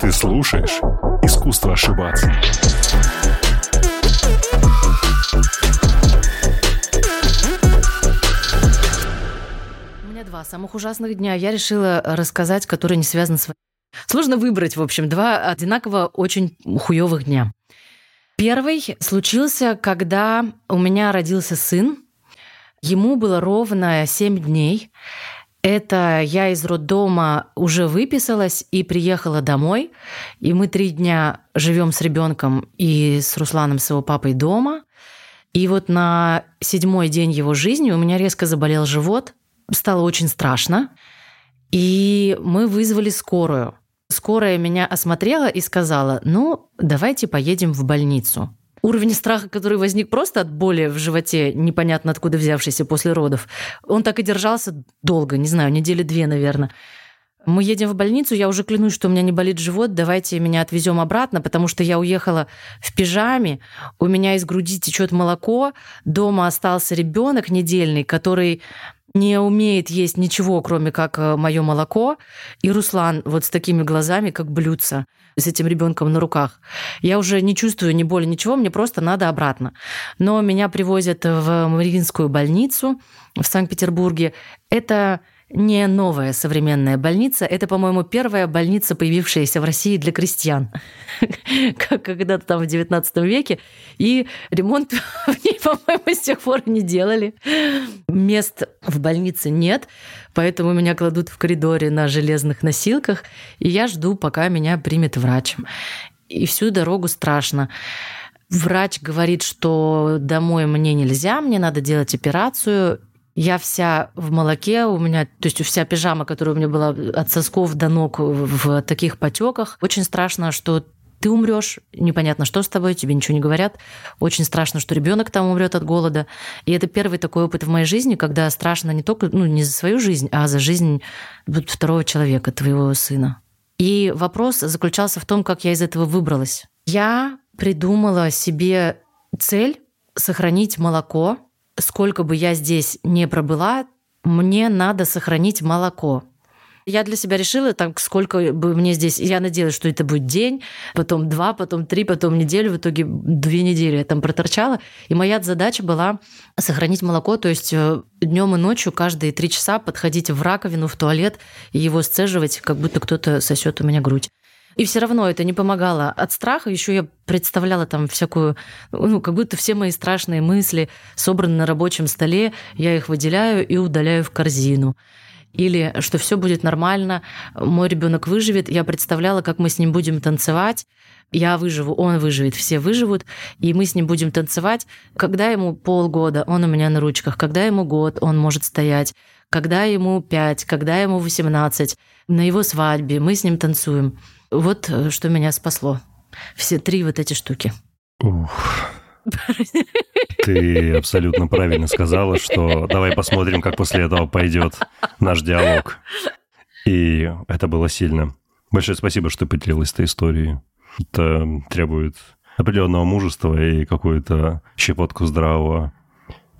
Ты слушаешь «Искусство ошибаться». У меня два самых ужасных дня. Я решила рассказать, которые не связаны с... Сложно выбрать, в общем, два одинаково очень хуевых дня. Первый случился, когда у меня родился сын. Ему было ровно 7 дней. Это я из роддома уже выписалась и приехала домой. И мы три дня живем с ребенком и с Русланом, с его папой дома. И вот на седьмой день его жизни у меня резко заболел живот. Стало очень страшно. И мы вызвали скорую. Скорая меня осмотрела и сказала, ну, давайте поедем в больницу. Уровень страха, который возник просто от боли в животе, непонятно откуда взявшийся после родов, он так и держался долго, не знаю, недели две, наверное. Мы едем в больницу, я уже клянусь, что у меня не болит живот, давайте меня отвезем обратно, потому что я уехала в пижаме, у меня из груди течет молоко, дома остался ребенок недельный, который не умеет есть ничего, кроме как э, мое молоко, и Руслан вот с такими глазами, как блюдца, с этим ребенком на руках. Я уже не чувствую ни боли, ничего, мне просто надо обратно. Но меня привозят в Мариинскую больницу в Санкт-Петербурге. Это не новая современная больница. Это, по-моему, первая больница, появившаяся в России для крестьян, как когда-то там в XIX веке. И ремонт в ней, по-моему, с тех пор не делали. Мест в больнице нет, поэтому меня кладут в коридоре на железных носилках, и я жду, пока меня примет врач. И всю дорогу страшно. Врач говорит, что домой мне нельзя, мне надо делать операцию. Я вся в молоке, у меня, то есть вся пижама, которая у меня была от сосков до ног в таких потеках. Очень страшно, что ты умрешь, непонятно, что с тобой, тебе ничего не говорят. Очень страшно, что ребенок там умрет от голода. И это первый такой опыт в моей жизни, когда страшно не только, ну, не за свою жизнь, а за жизнь второго человека, твоего сына. И вопрос заключался в том, как я из этого выбралась. Я придумала себе цель сохранить молоко сколько бы я здесь не пробыла, мне надо сохранить молоко. Я для себя решила, так сколько бы мне здесь... Я надеялась, что это будет день, потом два, потом три, потом неделю. В итоге две недели я там проторчала. И моя задача была сохранить молоко, то есть э, днем и ночью каждые три часа подходить в раковину, в туалет и его сцеживать, как будто кто-то сосет у меня грудь. И все равно это не помогало от страха. Еще я представляла там всякую, ну, как будто все мои страшные мысли собраны на рабочем столе, я их выделяю и удаляю в корзину. Или что все будет нормально, мой ребенок выживет. Я представляла, как мы с ним будем танцевать. Я выживу, он выживет, все выживут, и мы с ним будем танцевать. Когда ему полгода, он у меня на ручках. Когда ему год, он может стоять. Когда ему пять, когда ему восемнадцать, на его свадьбе мы с ним танцуем. Вот э, что меня спасло. Все три вот эти штуки. Ух. Ты абсолютно правильно сказала, что давай посмотрим, как после этого пойдет наш диалог. И это было сильно. Большое спасибо, что поделилась этой историей. Это требует определенного мужества и какую-то щепотку здравого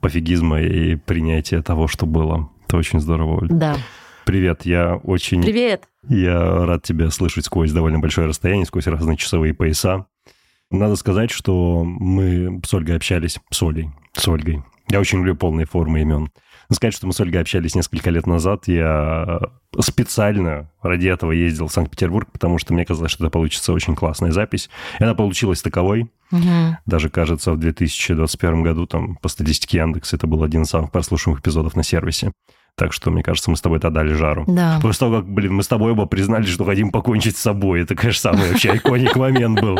пофигизма и принятия того, что было. Это очень здорово, Оль. Да. Привет, я очень... Привет. Я рад тебя слышать сквозь довольно большое расстояние, сквозь разные часовые пояса. Надо сказать, что мы с Ольгой общались, с Олей, с Ольгой. Я очень люблю полные формы имен. Надо сказать, что мы с Ольгой общались несколько лет назад. Я специально ради этого ездил в Санкт-Петербург, потому что мне казалось, что это получится очень классная запись. И она получилась таковой. Угу. Даже, кажется, в 2021 году, там, по статистике Яндекс, это был один из самых прослушиваемых эпизодов на сервисе. Так что, мне кажется, мы с тобой тогда дали жару. Да. После того, как, блин, мы с тобой оба признали, что хотим покончить с собой. Это, конечно, самый вообще иконик момент был.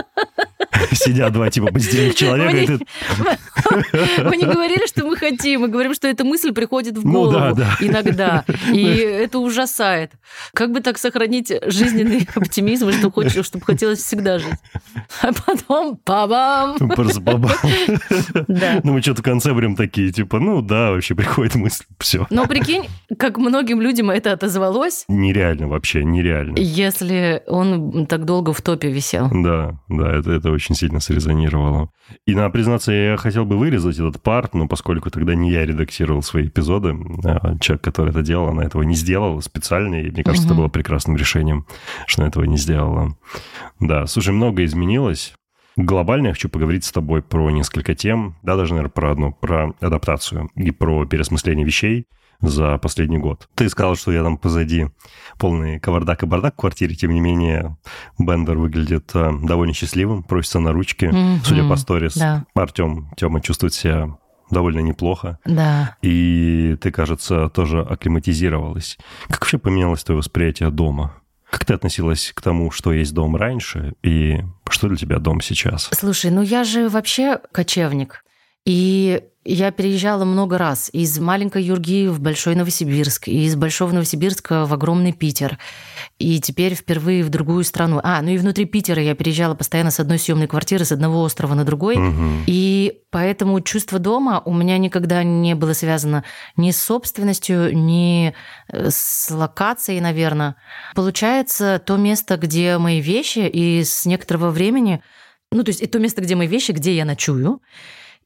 Сидят два типа позитивных человека. Мы не говорили, что мы хотим, мы говорим, что эта мысль приходит в голову ну иногда. И это ужасает. Как бы так сохранить жизненный оптимизм, что хочешь, чтобы хотелось всегда жить. А потом бабам! Просто бабам. Да. Ну, мы что-то в конце прям такие, типа, ну да, вообще приходит мысль, все. Но прикинь, как многим людям это отозвалось. Нереально вообще, нереально. Если он так долго в топе висел. Да, да, это, это очень очень сильно срезонировало. И, надо признаться, я хотел бы вырезать этот парт, но поскольку тогда не я редактировал свои эпизоды, а человек, который это делал, она этого не сделала специально, и мне кажется, угу. это было прекрасным решением, что она этого не сделала. Да, слушай, много изменилось. Глобально я хочу поговорить с тобой про несколько тем, да, даже, наверное, про одну, про адаптацию и про переосмысление вещей за последний год. Ты сказал, что я там позади полный кавардак и бардак в квартире, тем не менее Бендер выглядит э, довольно счастливым, просится на ручки, mm-hmm. судя по сторис. Да. Артем, Тёма чувствует себя довольно неплохо. Да. И ты, кажется, тоже акклиматизировалась. Как вообще поменялось твое восприятие дома? Как ты относилась к тому, что есть дом раньше, и что для тебя дом сейчас? Слушай, ну я же вообще кочевник. И я переезжала много раз из маленькой Юрги в Большой Новосибирск, и из Большого Новосибирска в огромный Питер. И теперь впервые в другую страну. А, ну и внутри Питера я переезжала постоянно с одной съемной квартиры, с одного острова на другой. Угу. И поэтому чувство дома у меня никогда не было связано ни с собственностью, ни э, с локацией, наверное. Получается, то место, где мои вещи, и с некоторого времени, ну то есть и то место, где мои вещи, где я ночую,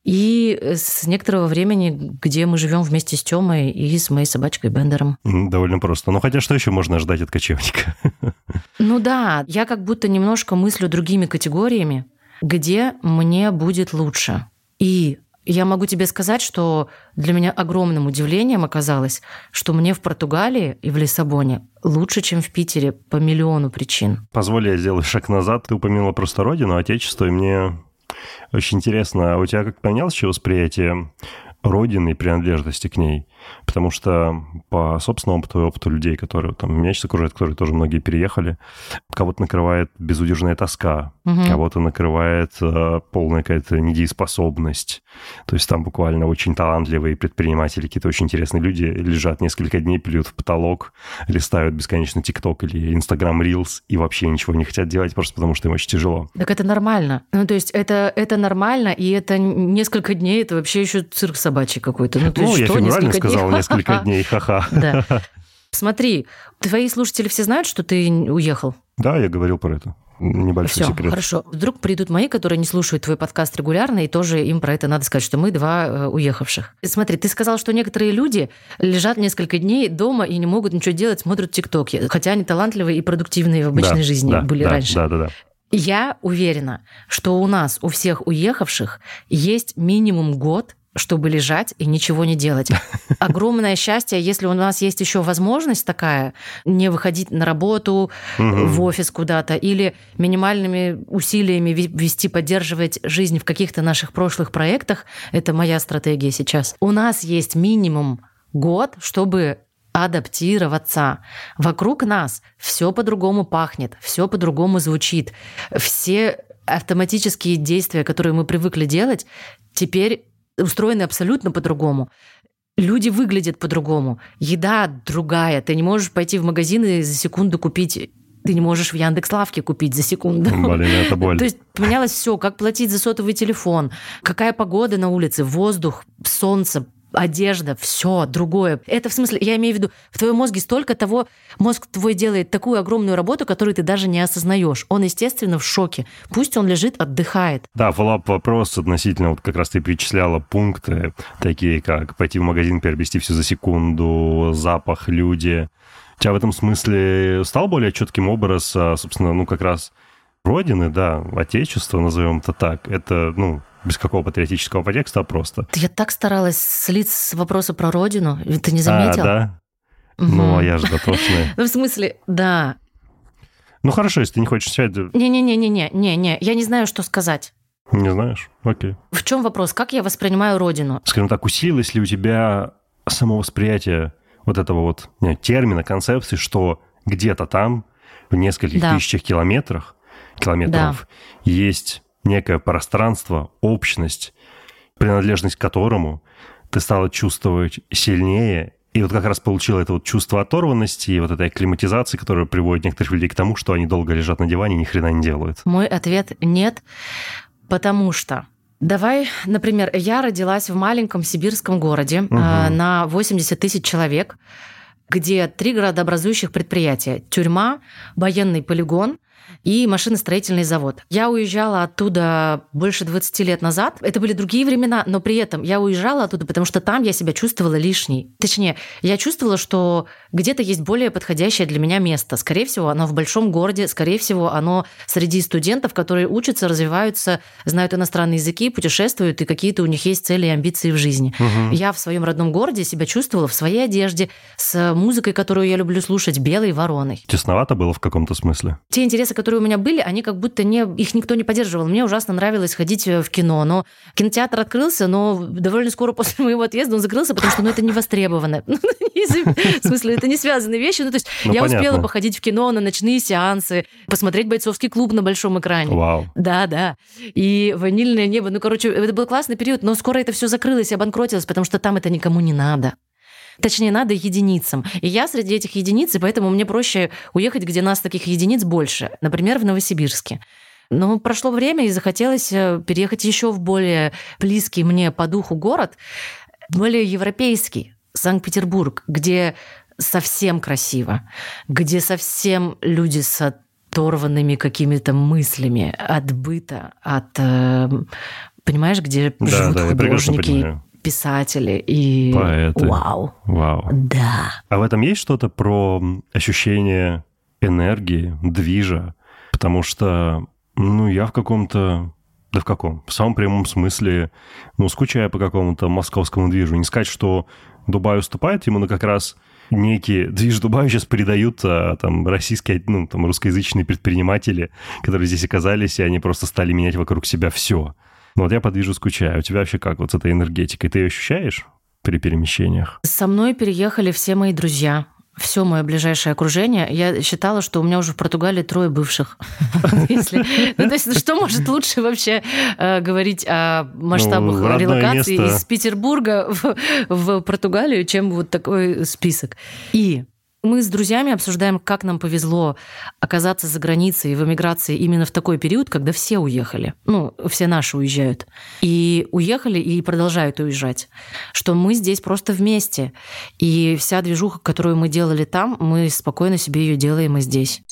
и с некоторого времени, где мы живем вместе с Тёмой и с моей собачкой Бендером. Довольно просто. Ну, хотя что еще можно ждать от кочевника? Ну да, я как будто немножко мыслю другими категориями, где мне будет лучше. И я могу тебе сказать, что для меня огромным удивлением оказалось, что мне в Португалии и в Лиссабоне лучше, чем в Питере по миллиону причин. Позволь, я сделаю шаг назад. Ты упомянула просто родину, отечество, и мне очень интересно, а у тебя как поменялось еще восприятие родины и принадлежности к ней? Потому что по собственному опыту и опыту людей, которые там меня сейчас окружают, которые тоже многие переехали, кого-то накрывает безудержная тоска, угу. кого-то накрывает э, полная какая-то недееспособность. То есть там буквально очень талантливые предприниматели, какие-то очень интересные люди лежат несколько дней, плюют в потолок, листают бесконечно ТикТок или Инстаграм Reels и вообще ничего не хотят делать просто потому, что им очень тяжело. Так это нормально. Ну, то есть это, это нормально, и это несколько дней, это вообще еще цирк собачий какой-то. Ну, то ну есть, я что, фигурально сказал несколько дней, ха-ха. Да. Смотри, твои слушатели все знают, что ты уехал? Да, я говорил про это небольшой Всё, секрет. Хорошо. Вдруг придут мои, которые не слушают твой подкаст регулярно, и тоже им про это надо сказать, что мы два э, уехавших. Смотри, ты сказал, что некоторые люди лежат несколько дней дома и не могут ничего делать, смотрят ТикТоки, хотя они талантливые и продуктивные в обычной да, жизни да, были да, раньше. Да, да, да. Я уверена, что у нас, у всех уехавших, есть минимум год чтобы лежать и ничего не делать. Огромное счастье, если у нас есть еще возможность такая, не выходить на работу, в офис куда-то, или минимальными усилиями вести, поддерживать жизнь в каких-то наших прошлых проектах. Это моя стратегия сейчас. У нас есть минимум год, чтобы адаптироваться. Вокруг нас все по-другому пахнет, все по-другому звучит. Все автоматические действия, которые мы привыкли делать, теперь устроены абсолютно по-другому. Люди выглядят по-другому. Еда другая. Ты не можешь пойти в магазин и за секунду купить ты не можешь в Яндекс Лавке купить за секунду. Блин, это боль. То есть поменялось все, как платить за сотовый телефон, какая погода на улице, воздух, солнце, одежда, все другое. Это в смысле, я имею в виду, в твоем мозге столько того, мозг твой делает такую огромную работу, которую ты даже не осознаешь. Он, естественно, в шоке. Пусть он лежит, отдыхает. Да, фоллап вопрос относительно, вот как раз ты перечисляла пункты, такие как пойти в магазин, приобрести все за секунду, запах, люди. У тебя в этом смысле стал более четким образ, а, собственно, ну как раз родины, да, отечества, назовем это так. Это, ну, без какого патриотического подтекста, а просто. Я так старалась слить с вопроса про родину, ты не заметил? А, да? Угу. Ну, а я же дотошная. Ну, в смысле, да. Ну, хорошо, если ты не хочешь связать... Не-не-не-не-не, не-не, я не знаю, что сказать. Не знаешь? Окей. В чем вопрос? Как я воспринимаю родину? Скажем так, усилилось ли у тебя само восприятие вот этого вот не, термина, концепции, что где-то там, в нескольких да. тысячах километрах, километров, да. есть некое пространство, общность, принадлежность к которому ты стала чувствовать сильнее, и вот как раз получила это вот чувство оторванности и вот этой акклиматизации, которая приводит некоторых людей к тому, что они долго лежат на диване и ни хрена не делают. Мой ответ – нет, потому что Давай, например, я родилась в маленьком сибирском городе угу. на 80 тысяч человек. где три градообразующих предприятия. Тюрьма, военный полигон и машиностроительный завод. Я уезжала оттуда больше 20 лет назад. Это были другие времена, но при этом я уезжала оттуда, потому что там я себя чувствовала лишней. Точнее, я чувствовала, что где-то есть более подходящее для меня место. Скорее всего, оно в большом городе, скорее всего, оно среди студентов, которые учатся, развиваются, знают иностранные языки, путешествуют, и какие-то у них есть цели и амбиции в жизни. Угу. Я в своем родном городе себя чувствовала в своей одежде, с музыкой, которую я люблю слушать, белой вороной. Тесновато было в каком-то смысле? Те интересы, которые у меня были, они как будто не, их никто не поддерживал. Мне ужасно нравилось ходить в кино, но кинотеатр открылся, но довольно скоро после моего отъезда он закрылся, потому что ну, это не востребовано. В смысле, это не связанные вещи. Ну, то есть ну, я успела походить в кино на ночные сеансы, посмотреть бойцовский клуб на большом экране. Вау. Да, да. И ванильное небо. Ну, короче, это был классный период, но скоро это все закрылось и обанкротилось, потому что там это никому не надо. Точнее, надо единицам. И я среди этих единиц, и поэтому мне проще уехать, где нас таких единиц больше. Например, в Новосибирске. Но прошло время, и захотелось э, переехать еще в более близкий мне по духу город, более европейский, Санкт-Петербург, где совсем красиво, где совсем люди с оторванными какими-то мыслями от быта, от... Э, понимаешь, где да, живут да, художники, писатели и... Поэты. Вау. Вау. Да. А в этом есть что-то про ощущение энергии, движа? Потому что, ну, я в каком-то да в каком? В самом прямом смысле, ну, скучая по какому-то московскому движу. Не сказать, что Дубай уступает ему, но как раз некий движ Дубая сейчас придают а, там российские, ну, там русскоязычные предприниматели, которые здесь оказались, и они просто стали менять вокруг себя все. Ну вот я подвижу, скучаю. У тебя вообще как вот с этой энергетикой? Ты ее ощущаешь при перемещениях? Со мной переехали все мои друзья все мое ближайшее окружение. Я считала, что у меня уже в Португалии трое бывших. Ну, то есть, что может лучше вообще э, говорить о масштабах ну, релокации из Петербурга в Португалию, чем вот такой список. И мы с друзьями обсуждаем, как нам повезло оказаться за границей в эмиграции именно в такой период, когда все уехали. Ну, все наши уезжают. И уехали и продолжают уезжать. Что мы здесь просто вместе. И вся движуха, которую мы делали там, мы спокойно себе ее делаем и здесь.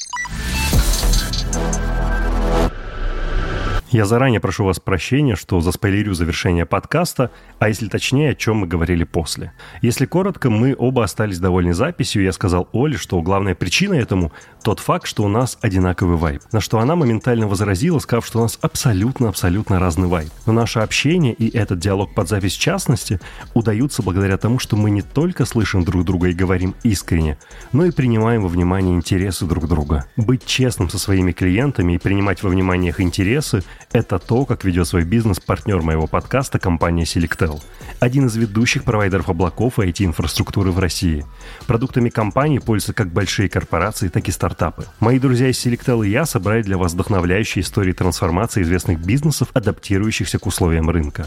Я заранее прошу вас прощения, что заспойлерю завершение подкаста, а если точнее, о чем мы говорили после. Если коротко, мы оба остались довольны записью, я сказал Оле, что главная причина этому тот факт, что у нас одинаковый вайб. На что она моментально возразила, сказав, что у нас абсолютно-абсолютно разный вайб. Но наше общение и этот диалог под запись в частности удаются благодаря тому, что мы не только слышим друг друга и говорим искренне, но и принимаем во внимание интересы друг друга. Быть честным со своими клиентами и принимать во внимание их интересы – это то, как ведет свой бизнес партнер моего подкаста компания Selectel. Один из ведущих провайдеров облаков и IT-инфраструктуры в России. Продуктами компании пользуются как большие корпорации, так и стартапы. Мои друзья из Selectel и я собрали для вас вдохновляющие истории трансформации известных бизнесов, адаптирующихся к условиям рынка.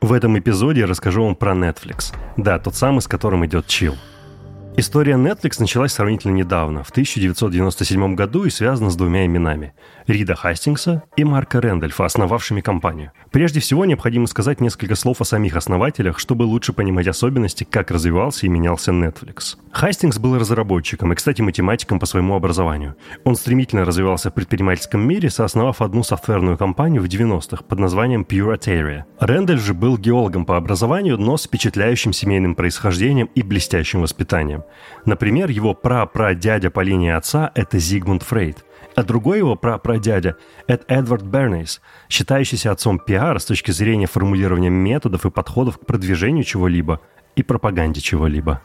В этом эпизоде я расскажу вам про Netflix. Да, тот самый, с которым идет чил. История Netflix началась сравнительно недавно, в 1997 году и связана с двумя именами – Рида Хастингса и Марка Рэндольфа, основавшими компанию. Прежде всего, необходимо сказать несколько слов о самих основателях, чтобы лучше понимать особенности, как развивался и менялся Netflix. Хастингс был разработчиком и, кстати, математиком по своему образованию. Он стремительно развивался в предпринимательском мире, соосновав одну софтверную компанию в 90-х под названием Pure Purateria. Рэндольф же был геологом по образованию, но с впечатляющим семейным происхождением и блестящим воспитанием. Например, его пра-пра-дядя по линии отца – это Зигмунд Фрейд, а другой его пра-прадядя – это Эдвард Бернейс, считающийся отцом пиара с точки зрения формулирования методов и подходов к продвижению чего-либо и пропаганде чего-либо.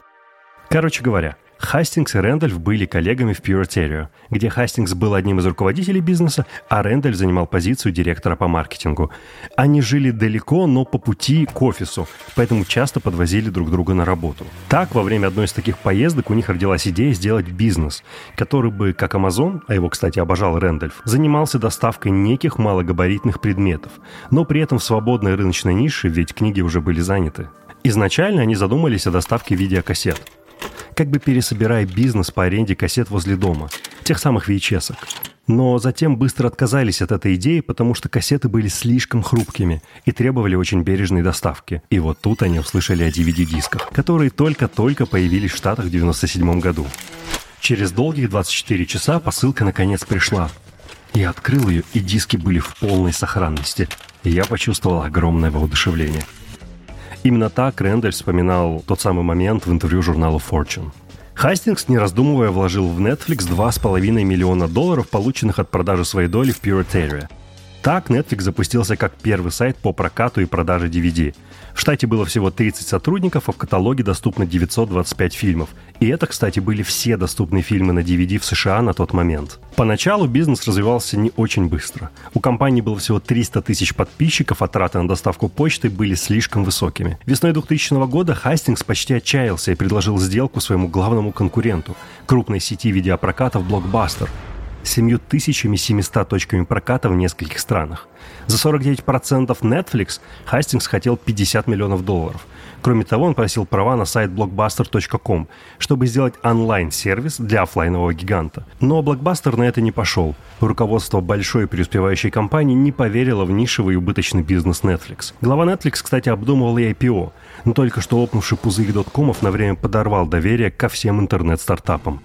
Короче говоря, Хастингс и Рэндальф были коллегами в Pure где Хастингс был одним из руководителей бизнеса, а Рэндальф занимал позицию директора по маркетингу. Они жили далеко, но по пути к офису, поэтому часто подвозили друг друга на работу. Так, во время одной из таких поездок у них родилась идея сделать бизнес, который бы, как Amazon, а его, кстати, обожал Рэндальф, занимался доставкой неких малогабаритных предметов, но при этом в свободной рыночной нише, ведь книги уже были заняты. Изначально они задумались о доставке видеокассет – как бы пересобирая бизнес по аренде кассет возле дома, тех самых VHS-ок. Но затем быстро отказались от этой идеи, потому что кассеты были слишком хрупкими и требовали очень бережной доставки. И вот тут они услышали о DVD-дисках, которые только-только появились в Штатах в 1997 году. Через долгих 24 часа посылка наконец пришла. Я открыл ее, и диски были в полной сохранности. И я почувствовал огромное воодушевление. Именно так Рэндаль вспоминал тот самый момент в интервью журналу Fortune. Хастингс, не раздумывая, вложил в Netflix 2,5 миллиона долларов, полученных от продажи своей доли в Pirateria. Так Netflix запустился как первый сайт по прокату и продаже DVD. В штате было всего 30 сотрудников, а в каталоге доступно 925 фильмов. И это, кстати, были все доступные фильмы на DVD в США на тот момент. Поначалу бизнес развивался не очень быстро. У компании было всего 300 тысяч подписчиков, а траты на доставку почты были слишком высокими. Весной 2000 года Хастингс почти отчаялся и предложил сделку своему главному конкуренту – крупной сети видеопрокатов Blockbuster – 7700 точками проката в нескольких странах. За 49% Netflix Хастингс хотел 50 миллионов долларов. Кроме того, он просил права на сайт blockbuster.com, чтобы сделать онлайн-сервис для офлайнового гиганта. Но Blockbuster на это не пошел. Руководство большой преуспевающей компании не поверило в нишевый и убыточный бизнес Netflix. Глава Netflix, кстати, обдумывал и IPO, но только что лопнувший пузырь доткомов на время подорвал доверие ко всем интернет-стартапам.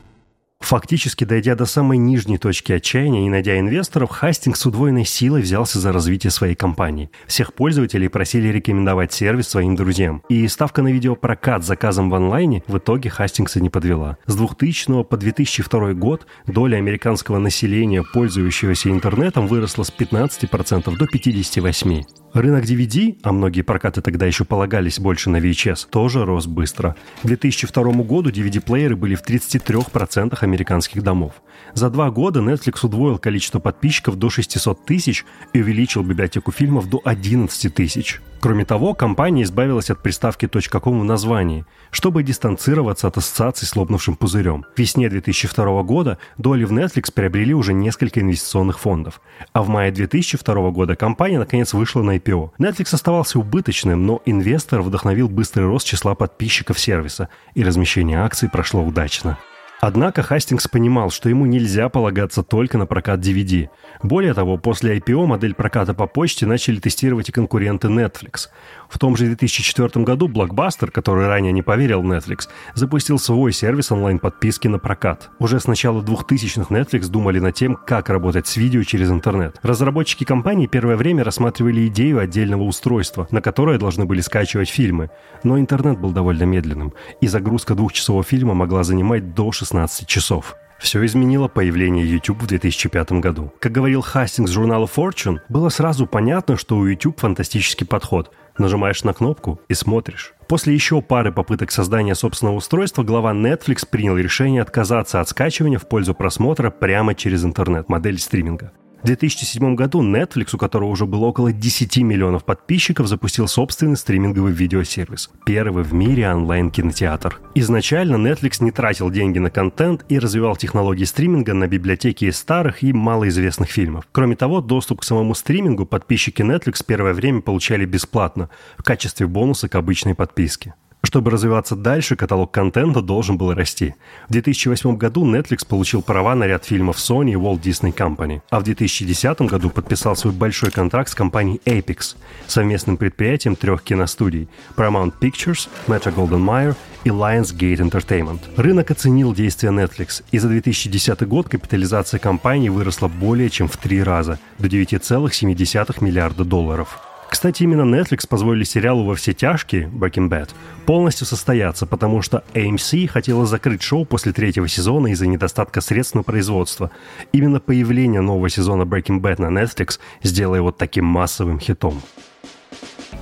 Фактически, дойдя до самой нижней точки отчаяния и найдя инвесторов, Хастинг с удвоенной силой взялся за развитие своей компании. Всех пользователей просили рекомендовать сервис своим друзьям. И ставка на видеопрокат с заказом в онлайне в итоге Хастингса не подвела. С 2000 по 2002 год доля американского населения, пользующегося интернетом, выросла с 15% до 58%. Рынок DVD, а многие прокаты тогда еще полагались больше на VHS, тоже рос быстро. К 2002 году DVD-плееры были в 33% американских домов. За два года Netflix удвоил количество подписчиков до 600 тысяч и увеличил библиотеку фильмов до 11 тысяч. Кроме того, компания избавилась от приставки .com в названии, чтобы дистанцироваться от ассоциаций с лопнувшим пузырем. В весне 2002 года доли в Netflix приобрели уже несколько инвестиционных фондов. А в мае 2002 года компания наконец вышла на IPO. Netflix оставался убыточным, но инвестор вдохновил быстрый рост числа подписчиков сервиса, и размещение акций прошло удачно. Однако Хастингс понимал, что ему нельзя полагаться только на прокат DVD. Более того, после IPO модель проката по почте начали тестировать и конкуренты Netflix. В том же 2004 году Blockbuster, который ранее не поверил Netflix, запустил свой сервис онлайн-подписки на прокат. Уже с начала 2000-х Netflix думали над тем, как работать с видео через интернет. Разработчики компании первое время рассматривали идею отдельного устройства, на которое должны были скачивать фильмы. Но интернет был довольно медленным, и загрузка двухчасового фильма могла занимать до 16 часов. Все изменило появление YouTube в 2005 году. Как говорил Хастингс журнала Fortune, было сразу понятно, что у YouTube фантастический подход. Нажимаешь на кнопку и смотришь. После еще пары попыток создания собственного устройства, глава Netflix принял решение отказаться от скачивания в пользу просмотра прямо через интернет, модель стриминга. В 2007 году Netflix, у которого уже было около 10 миллионов подписчиков, запустил собственный стриминговый видеосервис. Первый в мире онлайн-кинотеатр. Изначально Netflix не тратил деньги на контент и развивал технологии стриминга на библиотеки из старых и малоизвестных фильмов. Кроме того, доступ к самому стримингу подписчики Netflix первое время получали бесплатно в качестве бонуса к обычной подписке. Чтобы развиваться дальше, каталог контента должен был расти. В 2008 году Netflix получил права на ряд фильмов Sony и Walt Disney Company, а в 2010 году подписал свой большой контракт с компанией Apex, совместным предприятием трех киностудий Paramount Pictures, Metro Golden Mayer и Lionsgate Entertainment. Рынок оценил действия Netflix, и за 2010 год капитализация компании выросла более чем в три раза, до 9,7 миллиарда долларов. Кстати, именно Netflix позволили сериалу «Во все тяжкие» Breaking Bad полностью состояться, потому что AMC хотела закрыть шоу после третьего сезона из-за недостатка средств на производство. Именно появление нового сезона Breaking Bad на Netflix сделало его таким массовым хитом.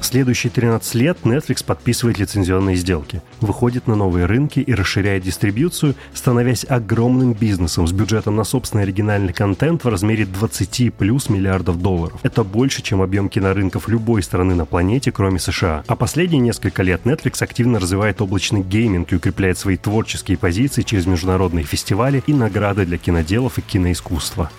Следующие 13 лет Netflix подписывает лицензионные сделки, выходит на новые рынки и расширяет дистрибьюцию, становясь огромным бизнесом с бюджетом на собственный оригинальный контент в размере 20 плюс миллиардов долларов. Это больше, чем объем кинорынков любой страны на планете, кроме США. А последние несколько лет Netflix активно развивает облачный гейминг и укрепляет свои творческие позиции через международные фестивали и награды для киноделов и киноискусства.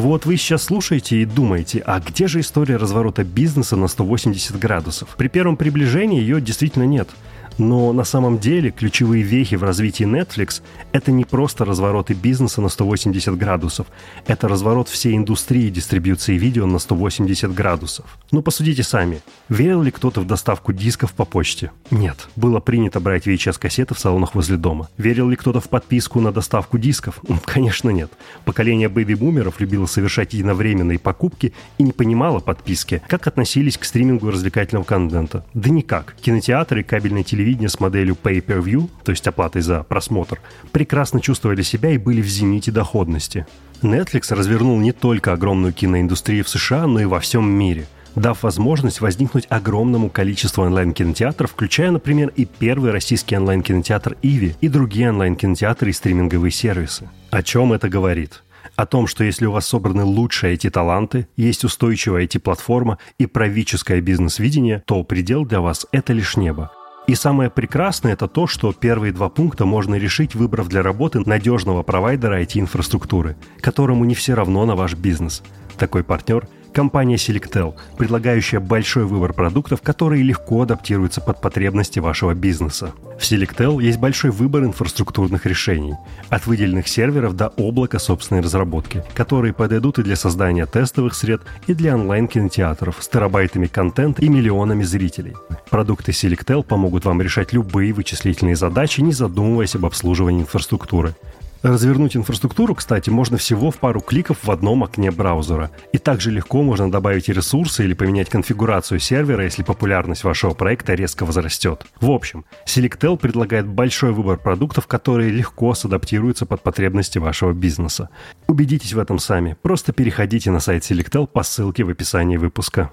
Вот вы сейчас слушаете и думаете, а где же история разворота бизнеса на 180 градусов? При первом приближении ее действительно нет. Но на самом деле ключевые вехи в развитии Netflix – это не просто развороты бизнеса на 180 градусов, это разворот всей индустрии дистрибьюции видео на 180 градусов. Ну, посудите сами. Верил ли кто-то в доставку дисков по почте? Нет. Было принято брать VHS-кассеты в салонах возле дома. Верил ли кто-то в подписку на доставку дисков? Конечно, нет. Поколение бэби-бумеров любило совершать единовременные покупки и не понимало подписки. Как относились к стримингу развлекательного контента? Да никак. Кинотеатры и кабельное телевидение телевидения с моделью pay-per-view, то есть оплатой за просмотр, прекрасно чувствовали себя и были в зените доходности. Netflix развернул не только огромную киноиндустрию в США, но и во всем мире – дав возможность возникнуть огромному количеству онлайн-кинотеатров, включая, например, и первый российский онлайн-кинотеатр «Иви» и другие онлайн-кинотеатры и стриминговые сервисы. О чем это говорит? О том, что если у вас собраны лучшие эти таланты, есть устойчивая IT-платформа и правительское бизнес-видение, то предел для вас – это лишь небо. И самое прекрасное это то, что первые два пункта можно решить, выбрав для работы надежного провайдера IT-инфраструктуры, которому не все равно на ваш бизнес. Такой партнер – Компания Selectel, предлагающая большой выбор продуктов, которые легко адаптируются под потребности вашего бизнеса. В Selectel есть большой выбор инфраструктурных решений, от выделенных серверов до облака собственной разработки, которые подойдут и для создания тестовых сред, и для онлайн-кинотеатров с терабайтами контента и миллионами зрителей. Продукты Selectel помогут вам решать любые вычислительные задачи, не задумываясь об обслуживании инфраструктуры. Развернуть инфраструктуру, кстати, можно всего в пару кликов в одном окне браузера. И также легко можно добавить ресурсы или поменять конфигурацию сервера, если популярность вашего проекта резко возрастет. В общем, Selectel предлагает большой выбор продуктов, которые легко садаптируются под потребности вашего бизнеса. Убедитесь в этом сами. Просто переходите на сайт Selectel по ссылке в описании выпуска.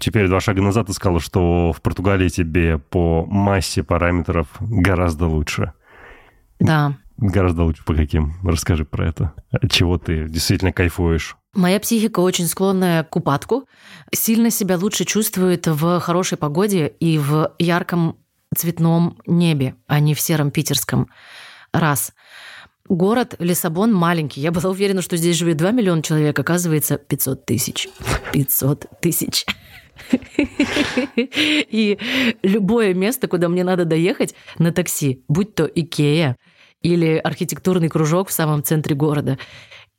Теперь два шага назад ты сказал, что в Португалии тебе по массе параметров гораздо лучше. Да. Гораздо лучше по каким? Расскажи про это. От чего ты действительно кайфуешь? Моя психика очень склонная к упадку. Сильно себя лучше чувствует в хорошей погоде и в ярком цветном небе, а не в сером питерском. Раз. Город Лиссабон маленький. Я была уверена, что здесь живет 2 миллиона человек. Оказывается, 500 тысяч. 500 тысяч. И любое место, куда мне надо доехать на такси, будь то Икея или архитектурный кружок в самом центре города,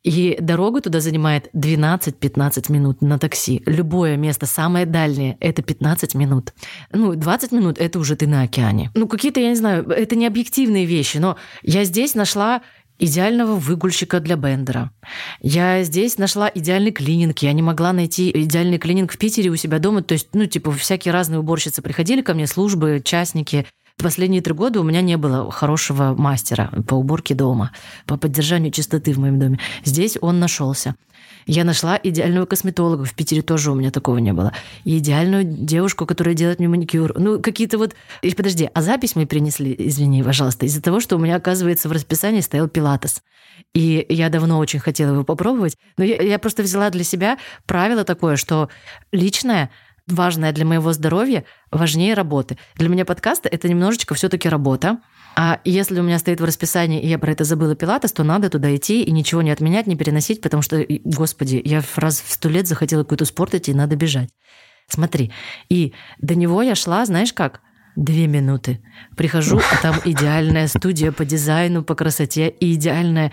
и дорога туда занимает 12-15 минут на такси. Любое место, самое дальнее, это 15 минут. Ну, 20 минут — это уже ты на океане. Ну, какие-то, я не знаю, это не объективные вещи, но я здесь нашла идеального выгульщика для Бендера. Я здесь нашла идеальный клининг. Я не могла найти идеальный клининг в Питере у себя дома. То есть, ну, типа, всякие разные уборщицы приходили ко мне, службы, частники. Последние три года у меня не было хорошего мастера по уборке дома, по поддержанию чистоты в моем доме. Здесь он нашелся. Я нашла идеального косметолога. В Питере тоже у меня такого не было. И идеальную девушку, которая делает мне маникюр. Ну, какие-то вот... И подожди, а запись мы принесли, извини, пожалуйста, из-за того, что у меня, оказывается, в расписании стоял пилатес. И я давно очень хотела его попробовать. Но я, я просто взяла для себя правило такое, что личное важное для моего здоровья важнее работы. Для меня подкасты — это немножечко все таки работа. А если у меня стоит в расписании, и я про это забыла пилатес, то надо туда идти и ничего не отменять, не переносить, потому что, господи, я раз в сто лет захотела какой-то спорт идти, и надо бежать. Смотри. И до него я шла, знаешь как? Две минуты. Прихожу, а там идеальная студия по дизайну, по красоте и идеальная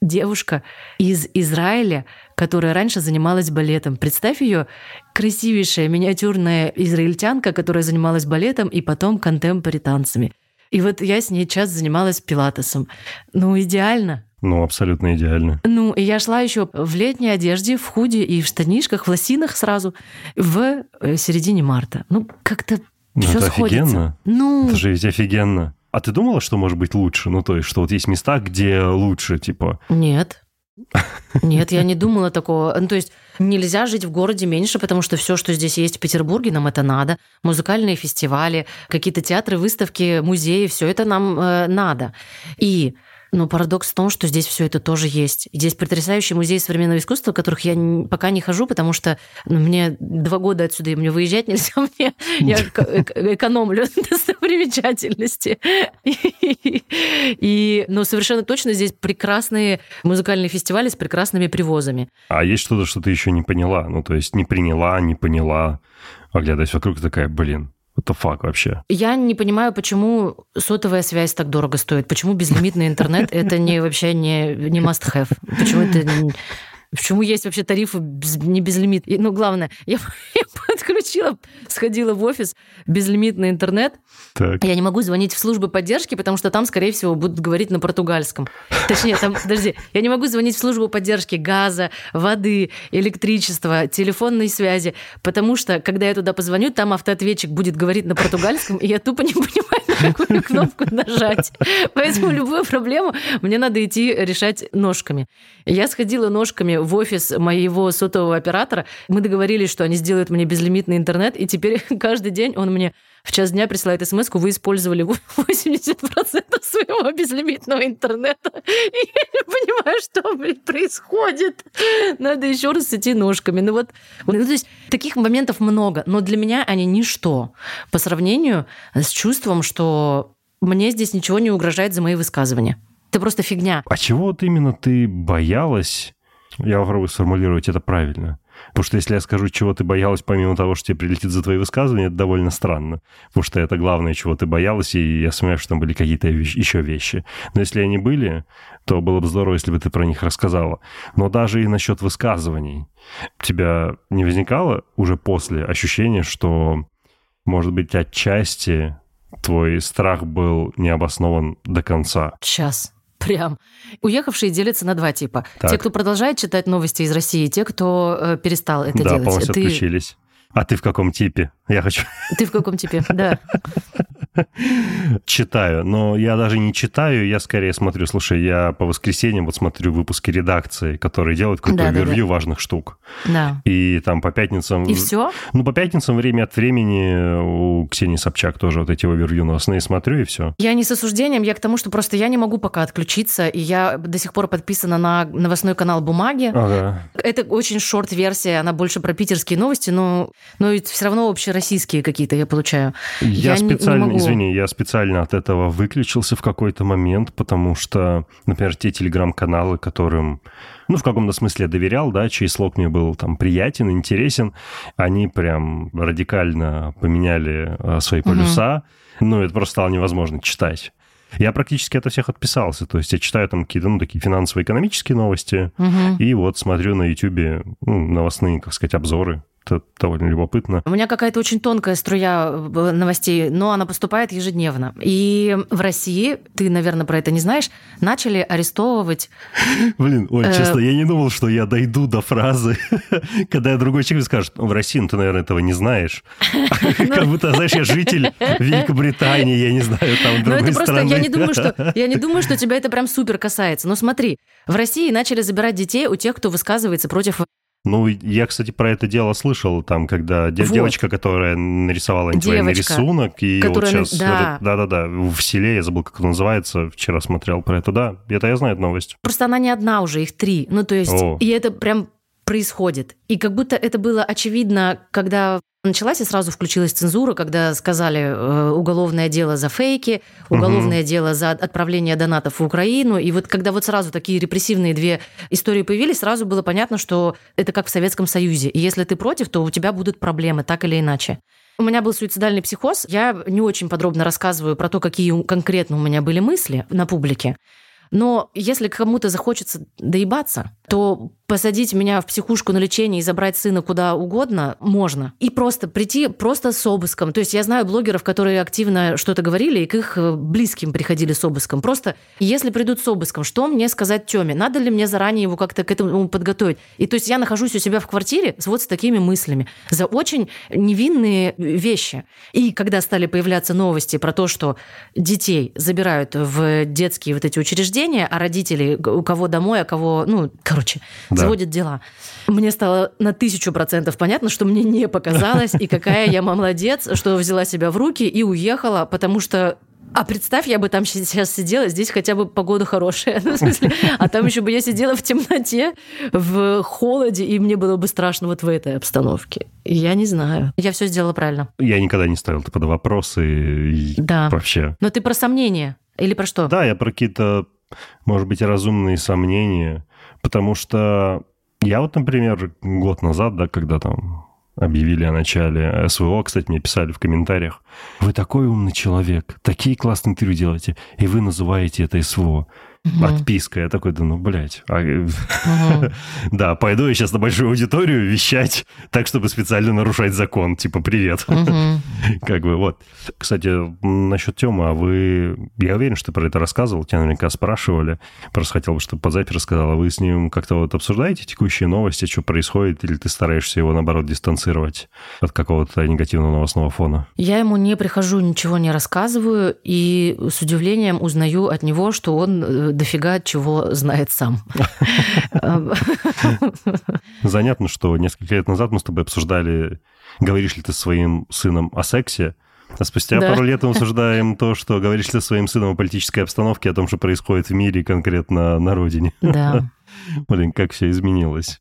девушка из Израиля, которая раньше занималась балетом. Представь ее красивейшая миниатюрная израильтянка, которая занималась балетом и потом контемпори танцами. И вот я с ней час занималась пилатесом. Ну, идеально. Ну, абсолютно идеально. Ну, и я шла еще в летней одежде, в худе и в штанишках, в лосинах сразу в э, середине марта. Ну, как-то ну, все это сходится. офигенно. Ну, это же ведь офигенно. А ты думала, что может быть лучше? Ну, то есть, что вот есть места, где лучше, типа... Нет. Нет, я не думала такого. Ну, то есть нельзя жить в городе меньше, потому что все, что здесь есть в Петербурге, нам это надо. Музыкальные фестивали, какие-то театры, выставки, музеи, все это нам э, надо. И но парадокс в том, что здесь все это тоже есть. Здесь потрясающий музей современного искусства, в которых я пока не хожу, потому что ну, мне два года отсюда, и мне выезжать нельзя, мне, я экономлю достопримечательности. И, но совершенно точно здесь прекрасные музыкальные фестивали с прекрасными привозами. А есть что-то, что ты еще не поняла? Ну, то есть не приняла, не поняла? оглядываясь вокруг, такая, блин, The fuck вообще? Я не понимаю, почему сотовая связь так дорого стоит. Почему безлимитный интернет это не вообще не, не must have? Почему это Почему есть вообще тарифы без, не безлимит? И, ну, главное, я, я подключила, сходила в офис, безлимитный интернет. Так. Я не могу звонить в службы поддержки, потому что там, скорее всего, будут говорить на португальском. Точнее, там, подожди, я не могу звонить в службу поддержки газа, воды, электричества, телефонной связи, потому что, когда я туда позвоню, там автоответчик будет говорить на португальском, и я тупо не понимаю, на какую кнопку нажать. Поэтому любую проблему мне надо идти решать ножками. Я сходила ножками в офис моего сотового оператора. Мы договорились, что они сделают мне безлимитный интернет, и теперь каждый день он мне в час дня присылает смс вы использовали 80% своего безлимитного интернета. И я не понимаю, что блин, происходит. Надо еще раз идти ножками. Ну вот, ну, то есть таких моментов много, но для меня они ничто по сравнению с чувством, что мне здесь ничего не угрожает за мои высказывания. Это просто фигня. А чего вот именно ты боялась я попробую сформулировать это правильно. Потому что если я скажу, чего ты боялась, помимо того, что тебе прилетит за твои высказывания, это довольно странно. Потому что это главное, чего ты боялась, и я сомневаюсь, что там были какие-то еще вещи. Но если они были, то было бы здорово, если бы ты про них рассказала. Но даже и насчет высказываний. Тебя не возникало уже после ощущения, что, может быть, отчасти твой страх был не обоснован до конца? Сейчас. Прям. Уехавшие делятся на два типа. Так. Те, кто продолжает читать новости из России, и те, кто э, перестал это да, делать. полностью Ты... отключились. А ты в каком типе? Я хочу... Ты в каком типе? Да. Читаю, но я даже не читаю, я скорее смотрю, слушай, я по воскресеньям вот смотрю выпуски редакции, которые делают какое-то да, овервью да, да. важных штук. Да. И там по пятницам... И все? Ну, по пятницам время от времени у Ксении Собчак тоже вот эти овервью новостные смотрю, и все. Я не с осуждением, я к тому, что просто я не могу пока отключиться, и я до сих пор подписана на новостной канал «Бумаги». Ага. Это очень шорт-версия, она больше про питерские новости, но, но все равно общероссийские какие-то я получаю. Я, я специально, не, не извини, я специально от этого выключился в какой-то момент, потому что, например, те телеграм-каналы, которым, ну, в каком-то смысле доверял, да, чей слог мне был там приятен, интересен, они прям радикально поменяли а, свои полюса. Угу. Ну, это просто стало невозможно читать. Я практически от всех отписался. То есть я читаю там какие-то, ну, такие финансово-экономические новости, угу. и вот смотрю на YouTube ну, новостные, как сказать, обзоры это довольно любопытно. У меня какая-то очень тонкая струя э, новостей, но она поступает ежедневно. И в России, ты, наверное, про это не знаешь, начали арестовывать... Блин, ой, э, честно, я не думал, что я дойду до фразы, когда другой человек скажет, в России, ну ты, наверное, этого не знаешь. Как будто, знаешь, я житель Великобритании, я не знаю, там другой страны. Я не думаю, что я не думаю, что тебя это прям супер касается. Но смотри, в России начали забирать детей у тех, кто высказывается против ну, я, кстати, про это дело слышал, там, когда вот. девочка, которая нарисовала антивоенный рисунок, и которая... вот сейчас... Да. Да-да-да, в селе, я забыл, как это называется, вчера смотрел про это, да, это я знаю новость. Просто она не одна уже, их три, ну, то есть, О. и это прям происходит. И как будто это было очевидно, когда началась и сразу включилась цензура, когда сказали э, уголовное дело за фейки, уголовное угу. дело за отправление донатов в Украину. И вот когда вот сразу такие репрессивные две истории появились, сразу было понятно, что это как в Советском Союзе. И если ты против, то у тебя будут проблемы, так или иначе. У меня был суицидальный психоз. Я не очень подробно рассказываю про то, какие конкретно у меня были мысли на публике. Но если кому-то захочется доебаться, то посадить меня в психушку на лечение и забрать сына куда угодно можно. И просто прийти просто с обыском. То есть я знаю блогеров, которые активно что-то говорили, и к их э, близким приходили с обыском. Просто если придут с обыском, что мне сказать Тёме? Надо ли мне заранее его как-то к этому подготовить? И то есть я нахожусь у себя в квартире с вот с такими мыслями за очень невинные вещи. И когда стали появляться новости про то, что детей забирают в детские вот эти учреждения, а родители у кого домой, а кого, ну, короче, да заводит дела. Мне стало на тысячу процентов понятно, что мне не показалось, и какая я молодец, что взяла себя в руки и уехала, потому что а представь, я бы там сейчас сидела, здесь хотя бы погода хорошая. Ну, в смысле, а там еще бы я сидела в темноте, в холоде, и мне было бы страшно вот в этой обстановке. Я не знаю. Я все сделала правильно. Я никогда не ставил под вопросы да. вообще. Но ты про сомнения или про что? Да, я про какие-то, может быть, разумные сомнения. Потому что я вот, например, год назад, да, когда там объявили о начале СВО. Кстати, мне писали в комментариях. Вы такой умный человек, такие классные интервью делаете, и вы называете это СВО. Угу. Отписка. Я такой, да ну, блядь. А... Угу. да, пойду я сейчас на большую аудиторию вещать так, чтобы специально нарушать закон. Типа, привет. Угу. как бы вот. Кстати, насчет Тёмы, а вы... Я уверен, что ты про это рассказывал, тебя наверняка спрашивали. Просто хотел бы, чтобы по записи рассказал. А вы с ним как-то вот обсуждаете текущие новости, что происходит, или ты стараешься его, наоборот, дистанцировать от какого-то негативного новостного фона? Я ему не прихожу, ничего не рассказываю, и с удивлением узнаю от него, что он э, дофига чего знает сам. Занятно, что несколько лет назад мы с тобой обсуждали, говоришь ли ты своим сыном о сексе, а спустя да. пару лет мы обсуждаем то, что говоришь ли ты своим сыном о политической обстановке, о том, что происходит в мире конкретно на родине. Да. Блин, как все изменилось.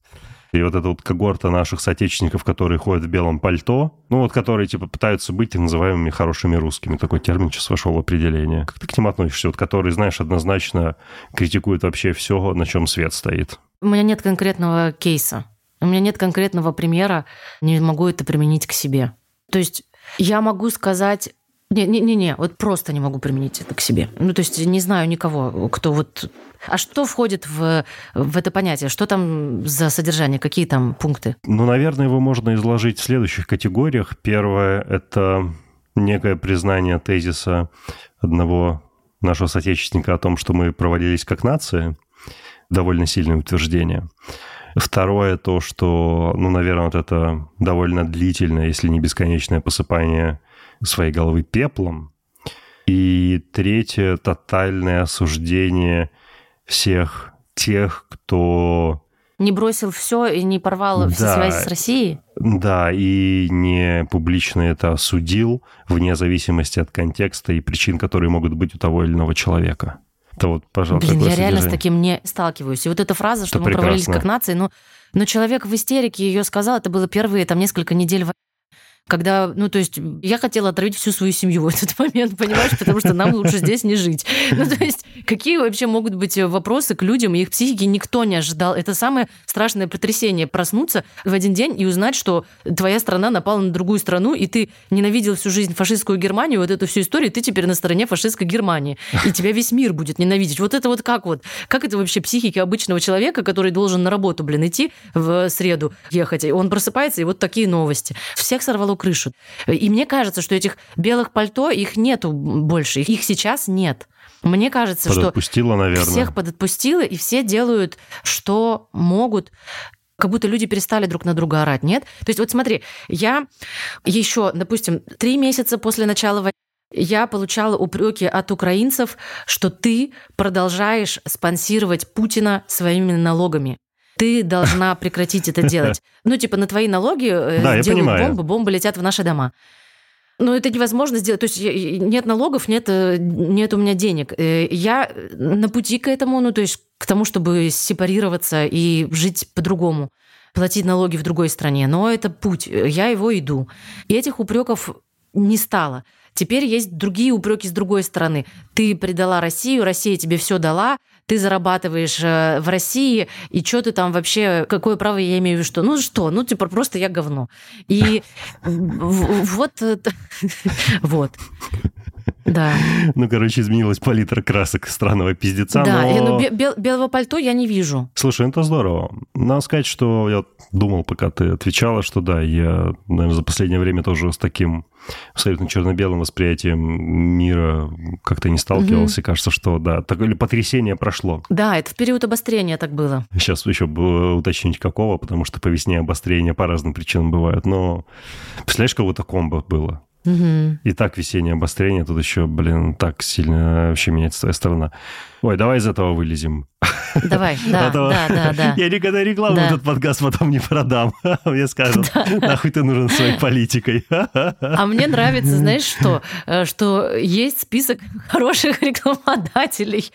И вот эта вот когорта наших соотечественников, которые ходят в белом пальто, ну вот которые типа пытаются быть называемыми хорошими русскими, такой термин сейчас вошел в определение. Как ты к ним относишься? Вот которые, знаешь, однозначно критикуют вообще все, на чем свет стоит. У меня нет конкретного кейса. У меня нет конкретного примера, не могу это применить к себе. То есть я могу сказать не-не-не, вот просто не могу применить это к себе. Ну, то есть не знаю никого, кто вот... А что входит в, в это понятие? Что там за содержание? Какие там пункты? Ну, наверное, его можно изложить в следующих категориях. Первое – это некое признание тезиса одного нашего соотечественника о том, что мы проводились как нация. Довольно сильное утверждение. Второе то, что, ну, наверное, вот это довольно длительное, если не бесконечное посыпание своей головы пеплом. И третье — тотальное осуждение всех тех, кто... Не бросил все и не порвал да, все связи с Россией? Да, и не публично это осудил, вне зависимости от контекста и причин, которые могут быть у того или иного человека. Это вот, пожалуйста, Блин, я реально с таким не сталкиваюсь. И вот эта фраза, что это мы прекрасно. провалились как нация, ну, но человек в истерике ее сказал, это было первые там несколько недель когда, ну, то есть я хотела отравить всю свою семью в этот момент, понимаешь, потому что нам лучше здесь не жить. Ну, то есть какие вообще могут быть вопросы к людям и их психике никто не ожидал. Это самое страшное потрясение проснуться в один день и узнать, что твоя страна напала на другую страну, и ты ненавидел всю жизнь фашистскую Германию, вот эту всю историю, ты теперь на стороне фашистской Германии, и тебя весь мир будет ненавидеть. Вот это вот как вот? Как это вообще психики обычного человека, который должен на работу, блин, идти в среду ехать, он просыпается, и вот такие новости. Всех сорвало сорвало крышу. И мне кажется, что этих белых пальто, их нету больше, их сейчас нет. Мне кажется, что наверное. всех подотпустило, и все делают, что могут как будто люди перестали друг на друга орать, нет? То есть вот смотри, я еще, допустим, три месяца после начала войны я получала упреки от украинцев, что ты продолжаешь спонсировать Путина своими налогами ты должна прекратить это делать. Ну, типа, на твои налоги э, делают бомбы, бомбы летят в наши дома. Но это невозможно сделать. То есть нет налогов, нет, э, нет у меня денег. Э, я на пути к этому, ну, то есть к тому, чтобы сепарироваться и жить по-другому, платить налоги в другой стране. Но это путь, я его иду. И этих упреков не стало. Теперь есть другие упреки с другой стороны. Ты предала Россию, Россия тебе все дала, ты зарабатываешь э, в России, и что ты там вообще, какое право я имею в виду, что? Ну что, ну типа просто я говно. И вот, вот. Да. Ну, короче, изменилась палитра красок странного пиздеца. Да, но... ну, бел, белого пальто я не вижу. Слушай, это здорово. Надо сказать, что я думал, пока ты отвечала, что да, я, наверное, за последнее время тоже с таким абсолютно черно-белым восприятием мира как-то не сталкивался. Угу. Кажется, что да, так, или потрясение прошло. Да, это в период обострения так было. Сейчас еще бы уточнить какого, потому что по весне обострения по разным причинам бывают. Но представляешь, кого-то комбо было? Угу. И так весеннее обострение, тут еще, блин, так сильно вообще меняется твоя сторона. Ой, давай из этого вылезем. Давай, да, да, да, да. Я никогда рекламу да. этот подкаст потом не продам. Мне скажут, нахуй ты нужен своей политикой. А мне нравится, знаешь что? Э, что есть список хороших рекламодателей.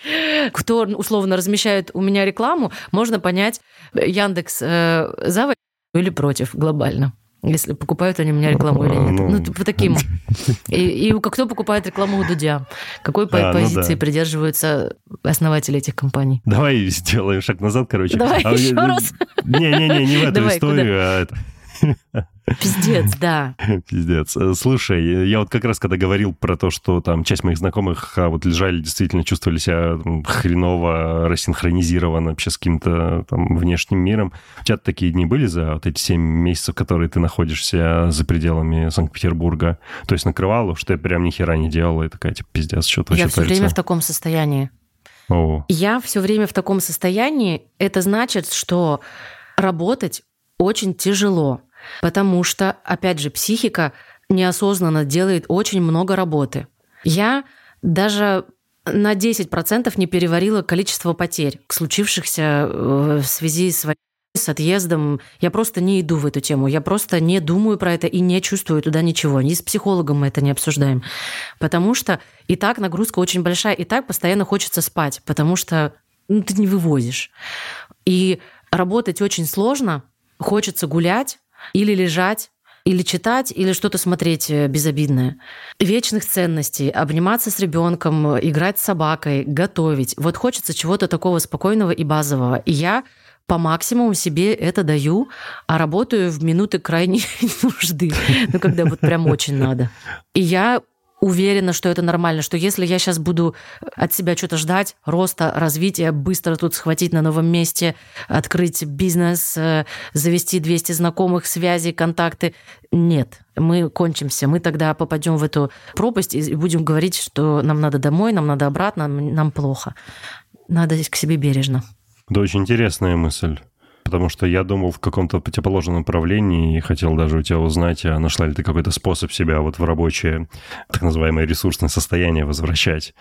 Кто условно размещает у меня рекламу, можно понять, Яндекс э, за или против глобально если покупают они у меня рекламу или нет. Ну, ну по таким. И, и кто покупает рекламу у Дудя? Какой а, ну позиции ну да. придерживаются основатели этих компаний? Давай сделаем шаг назад, короче. Давай а, еще раз. Не-не-не, не в эту Давай, историю, куда? а это... Пиздец, да. Пиздец. Э, слушай, я вот как раз когда говорил про то, что там часть моих знакомых а, вот лежали, действительно чувствовали себя хреново, рассинхронизировано вообще с каким-то там внешним миром. У тебя такие дни были за вот эти 7 месяцев, которые ты находишься за пределами Санкт-Петербурга? То есть накрывало, что я прям ни хера не делала, и такая, типа, пиздец, что-то Я все время в таком состоянии. О. Я все время в таком состоянии. Это значит, что работать очень тяжело, потому что, опять же, психика неосознанно делает очень много работы. Я даже на 10% не переварила количество потерь, случившихся э, в связи с с отъездом. Я просто не иду в эту тему. Я просто не думаю про это и не чувствую туда ничего. Ни с психологом мы это не обсуждаем. Потому что и так нагрузка очень большая, и так постоянно хочется спать, потому что ну, ты не вывозишь. И работать очень сложно, хочется гулять или лежать, или читать, или что-то смотреть э, безобидное. Вечных ценностей, обниматься с ребенком, играть с собакой, готовить. Вот хочется чего-то такого спокойного и базового. И я по максимуму себе это даю, а работаю в минуты крайней нужды, ну, когда вот прям очень надо. И я уверена, что это нормально, что если я сейчас буду от себя что-то ждать, роста, развития, быстро тут схватить на новом месте, открыть бизнес, э, завести 200 знакомых, связей, контакты, нет, мы кончимся, мы тогда попадем в эту пропасть и будем говорить, что нам надо домой, нам надо обратно, нам плохо. Надо к себе бережно. Да, очень интересная мысль. Потому что я думал в каком-то противоположном направлении и хотел даже у тебя узнать, а нашла ли ты какой-то способ себя вот в рабочее, так называемое ресурсное состояние возвращать.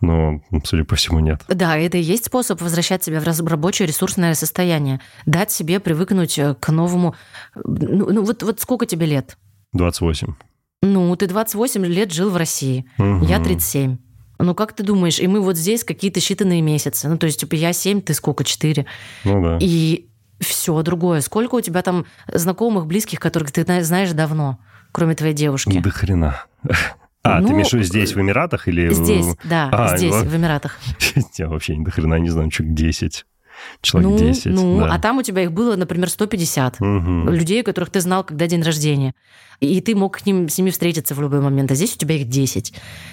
Но, судя по всему, нет. Да, это и есть способ возвращать себя в рабочее ресурсное состояние. Дать себе привыкнуть э, к новому... Ну, ну вот, вот сколько тебе лет? 28. Ну, ты 28 лет жил в России. Угу. Я 37. Ну, как ты думаешь, и мы вот здесь какие-то считанные месяцы. Ну, то есть, типа, я 7, ты сколько, 4. Ну да. И все другое. Сколько у тебя там знакомых, близких, которых ты знаешь давно, кроме твоей девушки? Да хрена. А, ну, ты имеешь здесь, в Эмиратах? или Здесь, да, а, здесь, в Эмиратах. Я вообще ни до хрена не знаю, человек 10. Человек ну, 10. Ну, да. а там у тебя их было, например, 150 угу. людей, которых ты знал, когда день рождения. И ты мог к ним, с ними встретиться в любой момент. А здесь у тебя их 10.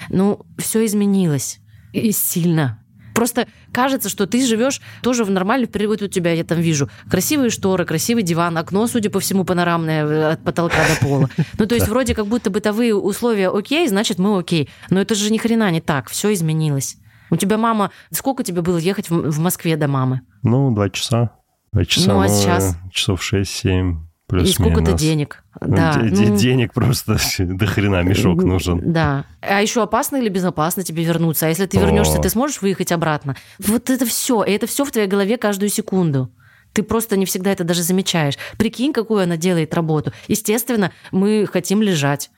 Ну, все изменилось. И сильно. Просто кажется, что ты живешь тоже в нормальный период у тебя, я там вижу. Красивые шторы, красивый диван, окно, судя по всему, панорамное э, от потолка до пола. Ну, то есть вроде как будто бытовые условия окей, значит, мы окей. Но это же ни хрена не так, все изменилось. У тебя мама... Сколько тебе было ехать в Москве до мамы? Ну, два часа. Два часа. Ну, а сейчас? Часов шесть-семь. Плюс и сколько-то денег. Ну, да, ну, денег просто до хрена мешок нужен. Да. А еще опасно или безопасно тебе вернуться? А если ты вернешься, ты сможешь выехать обратно? Вот это все. И это все в твоей голове каждую секунду. Ты просто не всегда это даже замечаешь. Прикинь, какую она делает работу. Естественно, мы хотим лежать.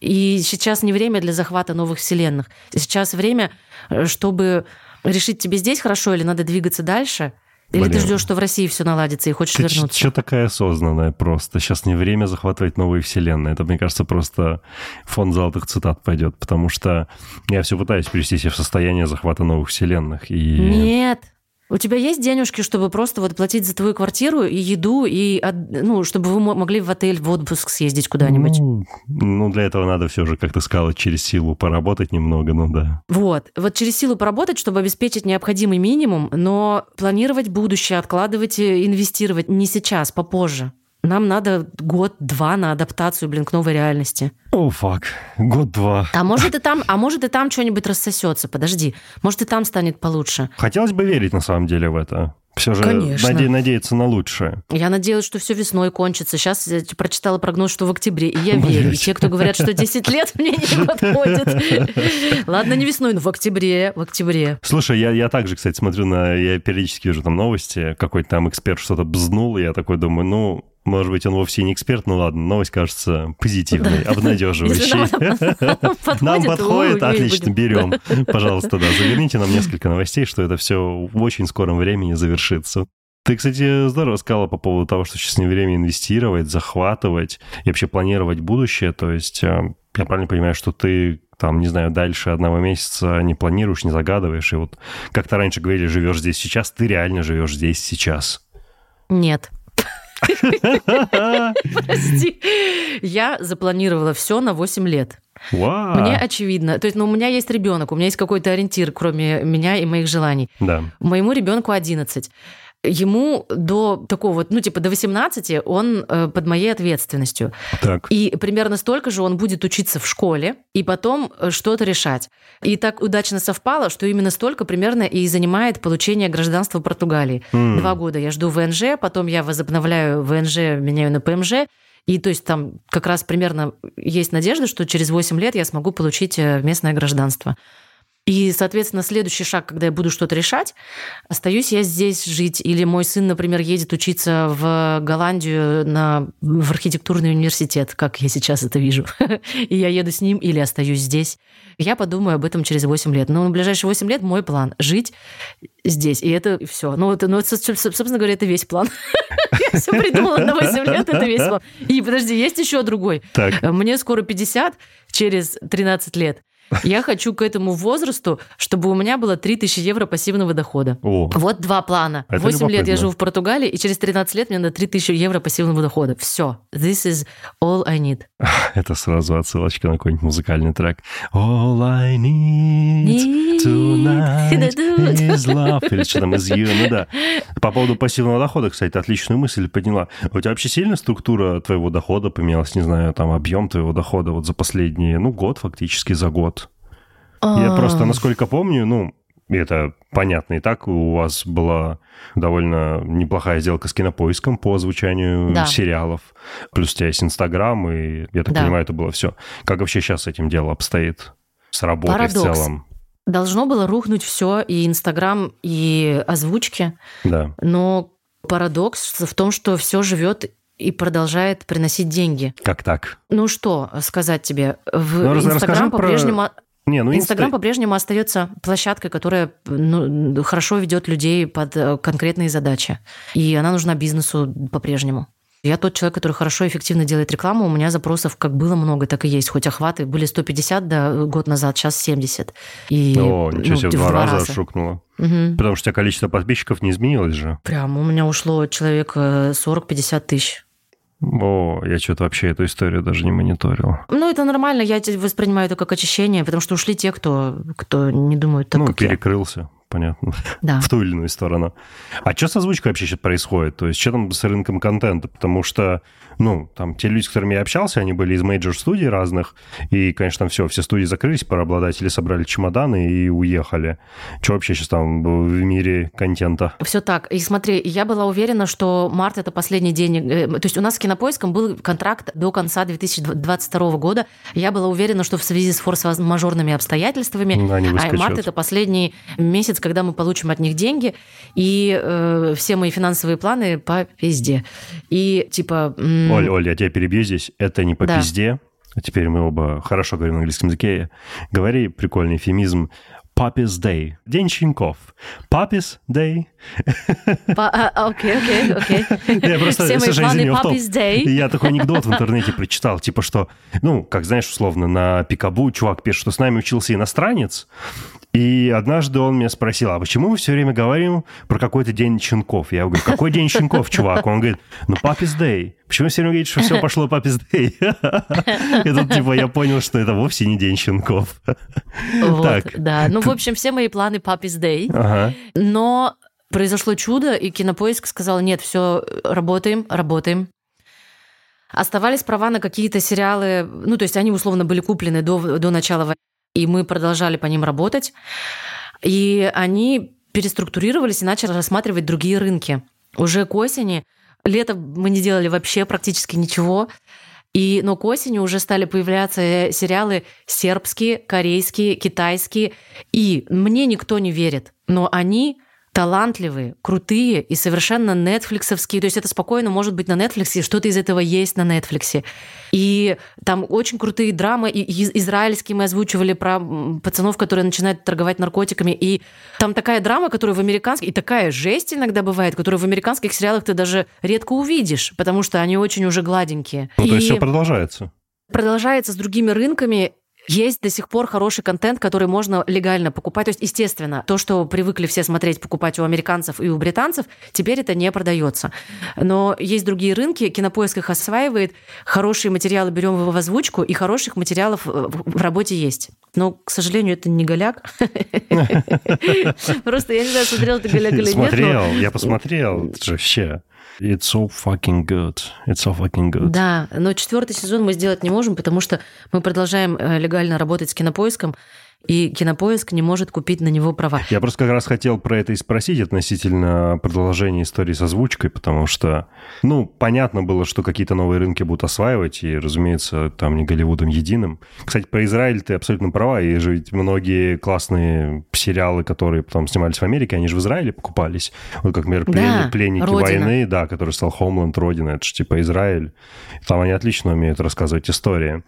И сейчас не время для захвата новых вселенных. Сейчас время, э, чтобы решить тебе здесь хорошо или надо двигаться дальше – или Блин. ты ждешь, что в России все наладится и хочешь ты вернуться? Что такая осознанная просто? Сейчас не время захватывать новые вселенные. Это, мне кажется, просто фонд золотых цитат пойдет, потому что я все пытаюсь привести себя в состояние захвата новых вселенных. И... Нет, у тебя есть денежки, чтобы просто вот платить за твою квартиру и еду, и ну, чтобы вы могли в отель в отпуск съездить куда-нибудь? Ну, ну, для этого надо все же, как ты сказала, через силу поработать немного, ну да. Вот. Вот через силу поработать, чтобы обеспечить необходимый минимум, но планировать будущее, откладывать, инвестировать не сейчас, попозже. Нам надо год-два на адаптацию, блин, к новой реальности. О, oh, фак. Год-два. А может и там, а может и там что-нибудь рассосется. Подожди. Может и там станет получше. Хотелось бы верить на самом деле в это. Все же Конечно. Наде- надеяться на лучшее. Я надеялась, что все весной кончится. Сейчас я прочитала прогноз, что в октябре, и я верю. И те, кто говорят, что 10 лет, мне не подходит. Ладно, не весной, но в октябре, в октябре. Слушай, я, я также, кстати, смотрю на... Я периодически вижу там новости, какой-то там эксперт что-то бзнул, и я такой думаю, ну, может быть, он вовсе не эксперт, ну ладно, новость кажется позитивной, обнадеживающей. Нам подходит, отлично, берем. Пожалуйста, да, заверните нам несколько новостей, что это все в очень скором времени завершится. Ты, кстати, здорово сказала по поводу того, что сейчас не время инвестировать, захватывать и вообще планировать будущее. То есть э, я правильно понимаю, что ты там, не знаю, дальше одного месяца не планируешь, не загадываешь, и вот как то раньше говорили, живешь здесь сейчас, ты реально живешь здесь сейчас. Нет. Прости. Я запланировала все на 8 лет. Вау. Мне очевидно. То есть, ну, у меня есть ребенок, у меня есть какой-то ориентир, кроме меня и моих желаний. Да. Моему ребенку 11. Ему до такого вот, ну, типа до 18 он э, под моей ответственностью. Так. И примерно столько же он будет учиться в школе и потом э, что-то решать. И так удачно совпало, что именно столько примерно и занимает получение гражданства Португалии. М. Два года я жду ВНЖ, потом я возобновляю ВНЖ, меняю на ПМЖ. И то есть там как раз примерно есть надежда, что через 8 лет я смогу получить э, местное гражданство. И, соответственно, следующий шаг, когда я буду что-то решать, остаюсь я здесь жить, или мой сын, например, едет учиться в Голландию на, в архитектурный университет, как я сейчас это вижу, и я еду с ним или остаюсь здесь. Я подумаю об этом через 8 лет. Но на ближайшие 8 лет мой план – жить здесь. И это все. Ну, это, ну, это, собственно говоря, это весь план. Я все придумала на 8 лет, это весь план. И подожди, есть еще другой. Так. Мне скоро 50, через 13 лет. Я хочу к этому возрасту, чтобы у меня было 3000 евро пассивного дохода. О, Вот два плана. Это 8 лет я живу в Португалии, и через 13 лет мне на 3000 евро пассивного дохода. Все. This is all I need. это сразу отсылочка на какой-нибудь музыкальный трек. All I need tonight is love. Или что там, is you. Ну да. По поводу пассивного дохода, кстати, отличную мысль подняла. У тебя вообще сильно структура твоего дохода поменялась? Не знаю, там объем твоего дохода вот за последние, ну, год фактически, за год. Я А, просто, насколько помню, ну, это понятно и так, у вас была довольно неплохая сделка с кинопоиском по озвучанию Да. сериалов. Плюс у тебя есть Инстаграм, и, я так Да. понимаю, это было все. Как вообще сейчас с этим дело обстоит? С работой в Парадокс. целом? Должно было рухнуть все, и Инстаграм, и озвучки. Да. Но парадокс в том, что все живет и продолжает приносить деньги. Как так? Ну что сказать тебе? В Ну, Инстаграм про- по-прежнему Не, ну Инстаграм Инста- по-прежнему остается площадкой, которая ну, хорошо ведет людей под э, конкретные задачи. И она нужна бизнесу по-прежнему. Я тот человек, который хорошо и эффективно делает рекламу. У меня запросов как было много, так и есть. Хоть охваты были 150 да, год назад, сейчас 70. И, О, ничего ну, себе, в два раза раза. шукнуло. Мгм. Потому что у тебя количество подписчиков не изменилось же. Прям у меня ушло человек э, 40-50 тысяч. О, я что-то вообще эту историю даже не мониторил. Ну, это нормально, я воспринимаю это как очищение, потому что ушли те, кто, кто не думают так, ну, как я. Понятно. Да. в ту или иную сторону. А что с озвучкой вообще сейчас происходит? То есть, что там с рынком контента? Потому что, ну, там, те люди, с которыми я общался, они были из мейджор-студий разных, и, конечно, там все, все студии закрылись, пораобладатели собрали чемоданы и уехали. Что вообще сейчас там в мире контента? Все так. И смотри, я была уверена, что март это последний день. э, То есть у нас с кинопоиском был контракт до конца 2022 года. Я была уверена, что в связи с форс-мажорными обстоятельствами Они а март это последний месяц, когда мы получим от них деньги, и э, все мои финансовые планы по пизде. И типа... м, Оль, Оль, я тебя перебью здесь. Это не по Да. пизде. Теперь мы оба хорошо говорим на английском языке. Говори прикольный эфемизм. Papa's Day. День щенков. Papa's Day. а, а, Окей, окей, окей. Я просто, Все мои планы. Papa's Day. Я такой анекдот в интернете прочитал, типа что, ну, как знаешь, условно, на Пикабу чувак пишет, что с нами учился иностранец, и однажды он меня спросил, а почему мы все время говорим про какой-то день щенков? Я говорю, какой день щенков, чувак? Он говорит, ну, Papa's Day. Почему все время говорите, что все пошло Papa's Day? И тут, типа, я понял, что это вовсе не день щенков. Вот, Так. да. Ну, в общем, все мои планы Day. Ага. Но произошло чудо, и Кинопоиск сказал, нет, все, работаем, работаем. Оставались права на какие-то сериалы, ну, то есть они условно были куплены до, до начала войны, и мы продолжали по ним работать. И они переструктурировались и начали рассматривать другие рынки. Уже к осени, лето мы не делали вообще практически ничего, и, но к осени уже стали появляться э, сериалы сербские, корейские, китайские. И мне никто не верит, но они талантливые, крутые и совершенно нетфликсовские. То есть это спокойно может быть на Netflix, и что-то из этого есть на Netflix. И там очень крутые драмы, и из- израильские мы озвучивали про пацанов, которые начинают торговать наркотиками. И там такая драма, которую в американских... И такая жесть иногда бывает, которую в американских сериалах ты даже редко увидишь, потому что они очень уже гладенькие. Ну, то есть И все продолжается. продолжается с другими рынками, Есть до сих пор хороший контент, который можно легально покупать. То есть, естественно, то, что привыкли все смотреть, покупать у американцев и у британцев, теперь это не продается. Но есть другие рынки, кинопоиск их осваивает, хорошие материалы берем в озвучку, и хороших материалов в работе есть. Но, к сожалению, это не голяк. Просто я не знаю, смотрел ты голяк или нет. Смотрел, я посмотрел. Это же вообще... It's so fucking good. It's so fucking good. Да, но четвертый сезон мы сделать не можем, потому что мы продолжаем э, легально работать с кинопоиском, и Кинопоиск не может купить на него права. Я просто как раз хотел про это и спросить относительно продолжения истории с озвучкой, потому что, ну, понятно было, что какие-то новые рынки будут осваивать, и, разумеется, там не Голливудом единым. Кстати, про Израиль ты абсолютно права, и же ведь многие классные сериалы, которые потом снимались в Америке, они же в Израиле покупались. Вот как, например, Да, «Пленники Родина. войны», да, который стал Homeland, Родина, это же типа Израиль. Там они отлично умеют рассказывать истории.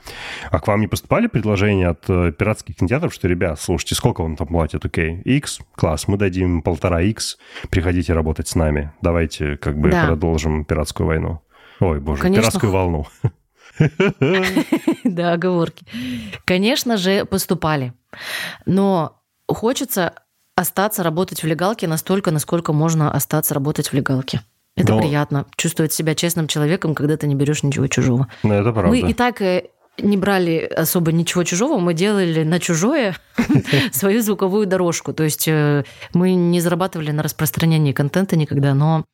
А к вам не поступали предложения от э, пиратских кинотеатров, что, ребят, слушайте, сколько вам там платят, окей? X? Класс, мы дадим полтора X, приходите работать с нами. Давайте как бы Да. продолжим пиратскую войну. Ой, боже, Конечно, пиратскую волну. Да, оговорки. Конечно же, поступали. Но хочется остаться работать в легалке настолько, насколько можно остаться работать в легалке. Это Но- приятно. Чувствовать себя честным человеком, когда ты не берешь ничего чужого. Ну, это правда. Мы и так э, не брали особо ничего чужого, мы делали на чужое свою звуковую дорожку. То есть э, мы не зарабатывали на распространении контента никогда, но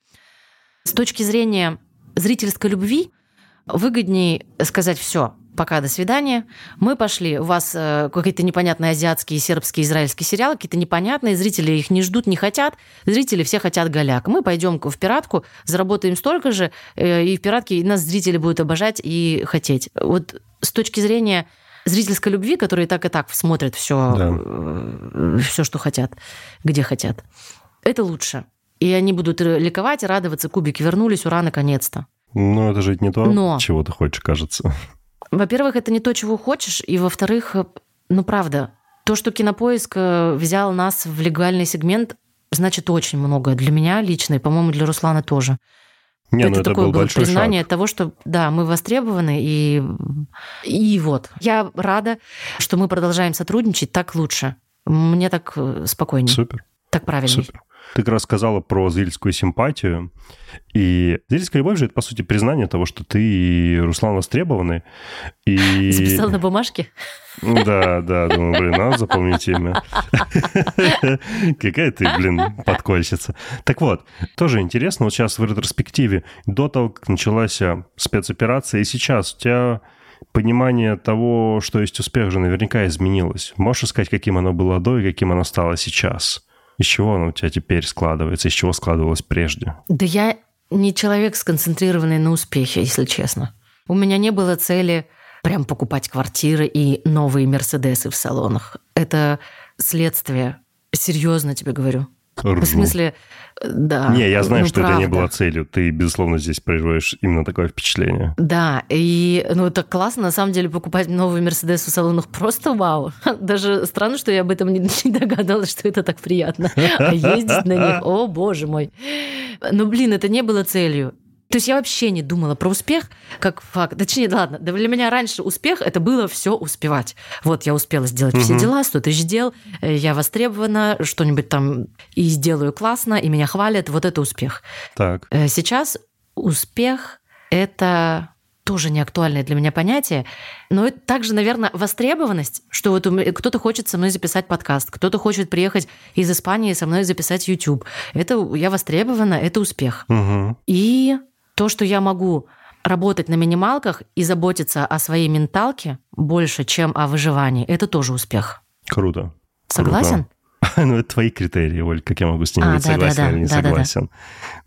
с точки зрения зрительской любви выгоднее сказать все. Пока, до свидания. Мы пошли. У вас э, какие-то непонятные азиатские, сербские, израильские сериалы, какие-то непонятные. Зрители их не ждут, не хотят. Зрители все хотят голяк. Мы пойдем в пиратку, заработаем столько же, э, и в пиратке нас зрители будут обожать и хотеть. Вот с точки зрения зрительской любви, которые так и так смотрят все, Да. все, что хотят, где хотят, это лучше. И они будут ликовать радоваться. Кубики вернулись, ура, наконец-то. Ну, это же не то, Но. чего ты хочешь, кажется. Во-первых, это не то, чего хочешь, и во-вторых, э, ну правда, то, что Кинопоиск э, взял нас в легальный сегмент, значит очень много для меня лично, и, по-моему, для Руслана тоже. Не, ну это, это такое был было признание шаг. того, что да, мы востребованы, и, и вот. Я рада, что мы продолжаем сотрудничать, так лучше. Мне так э, спокойнее, Супер. так правильнее. Супер. Ты как раз сказала про зрительскую симпатию. И зрительская любовь же это, по сути, признание того, что ты и Руслан востребованы. И... Записал на бумажке? Да, да, думаю, блин, надо запомнить имя. Какая ты, блин, подкольщица. Так вот, тоже интересно, вот сейчас в ретроспективе, до того, как началась а, спецоперация, и сейчас у тебя понимание того, что есть успех, же наверняка изменилось. Можешь сказать, каким оно было до и каким оно стало сейчас? Из чего оно у тебя теперь складывается, из чего складывалось прежде? Да я не человек, сконцентрированный на успехе, если честно. У меня не было цели прям покупать квартиры и новые Мерседесы в салонах. Это следствие. Серьезно тебе говорю. В Ржу. смысле, э, да. Не, я знаю, ну, что это не правда. было целью. Ты, безусловно, здесь производишь именно такое впечатление. Да, и ну так классно, на самом деле, покупать новый Мерседес в салонах просто вау. Даже странно, что я об этом не, не догадалась, что это так приятно. А ездить на них, о боже мой. Но, блин, это не было целью. То есть я вообще не думала про успех как факт. Точнее, ладно, да для меня раньше успех это было все успевать. Вот я успела сделать все Мгм. дела, 100 тысяч дел, э, я востребована, что-нибудь там и сделаю классно, и меня хвалят. Вот это успех. Так. Э, Сейчас успех — это тоже не актуальное для меня понятие, но это также, наверное, востребованность, что вот кто-то хочет со мной записать подкаст, кто-то хочет приехать из Испании со мной записать YouTube. Это я востребована, это успех. Угу. И то, что я могу работать на минималках и заботиться о своей менталке больше, чем о выживании, это тоже успех. Круто. Согласен? Ну, это твои критерии, Оль, как я могу с ними А, быть да, да, согласен да, или не да, да, да. согласен.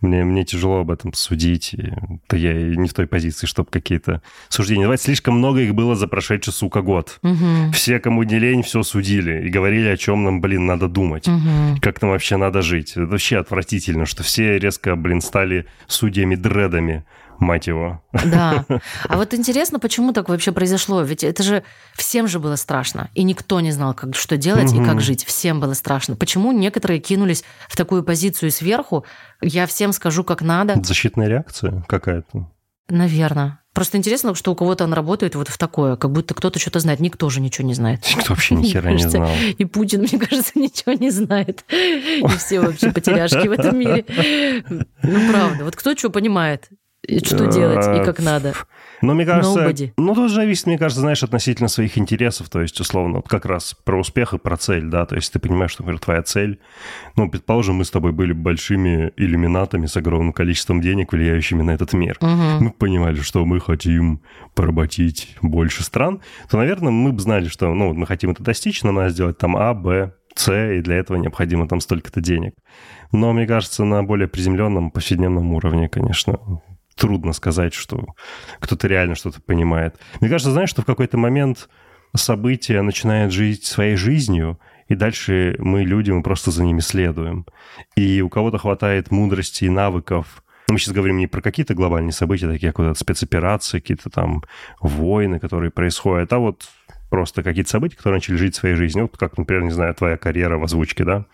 Мне, мне тяжело об этом судить. и то я не в той позиции, чтобы какие-то суждения давать. Слишком много их было за прошедший, сука, год. Мгм. Все, кому не лень, все судили и говорили, о чем нам, блин, надо думать. Мгм. Как нам вообще надо жить. Это вообще отвратительно, что все резко, блин, стали судьями-дредами, мать его. Да. А вот интересно, почему так вообще произошло? Ведь это же всем же было страшно. И никто не знал, как, что делать и Мгм. как жить. Всем было страшно. Почему некоторые кинулись в такую позицию сверху? Я всем скажу, как надо. Защитная реакция какая-то. Наверное. Просто интересно, что у кого-то он работает вот в такое, как будто кто-то что-то знает. Никто же ничего не знает. Никто вообще ни хера не знал. И Путин, мне кажется, ничего не знает. И все вообще потеряшки в этом мире. Ну, правда. Вот кто что понимает? Что делать и как надо. Но мне кажется, Nobody. ну, тоже зависит, мне кажется, знаешь, относительно своих интересов, то есть, условно, вот как раз про успех и про цель, да, то есть ты понимаешь, что, например, твоя цель, ну, предположим, мы с тобой были большими иллюминатами с огромным количеством денег, влияющими на этот мир. Угу. Мы понимали, что мы хотим поработить больше стран, то, наверное, мы бы знали, что, ну, мы хотим это достичь, но надо сделать там А, Б, С, и для этого необходимо там столько-то денег. Но, мне кажется, на более приземленном повседневном уровне, конечно, трудно сказать, что кто-то реально что-то понимает. Мне кажется, знаешь, что в какой-то момент события начинают жить своей жизнью, и дальше мы, люди, мы просто за ними следуем. И у кого-то хватает мудрости и навыков мы сейчас говорим не про какие-то глобальные события, такие как вот спецоперации, какие-то там войны, которые происходят, а вот просто какие-то события, которые начали жить своей жизнью. Вот как, например, не знаю, твоя карьера в озвучке, да?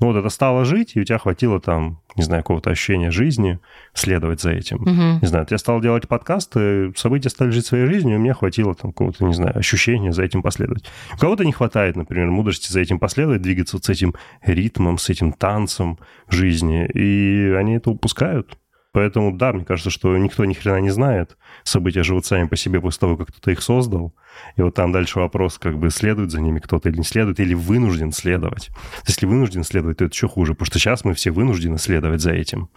Ну вот это стало жить, и у тебя хватило там, не знаю, какого-то ощущения жизни, следовать за этим. Угу. Не знаю, я стал делать подкасты, события стали жить своей жизнью, и у меня хватило там какого-то, не знаю, ощущения за этим последовать. У кого-то не хватает, например, мудрости за этим последовать, двигаться вот с этим ритмом, с этим танцем жизни, и они это упускают. Поэтому, да, мне кажется, что никто ни хрена не знает. События живут сами по себе после того, как кто-то их создал. И вот там дальше вопрос, как бы следует за ними кто-то или не следует, или вынужден следовать. Если вынужден следовать, то это еще хуже, потому что сейчас мы все вынуждены следовать за этим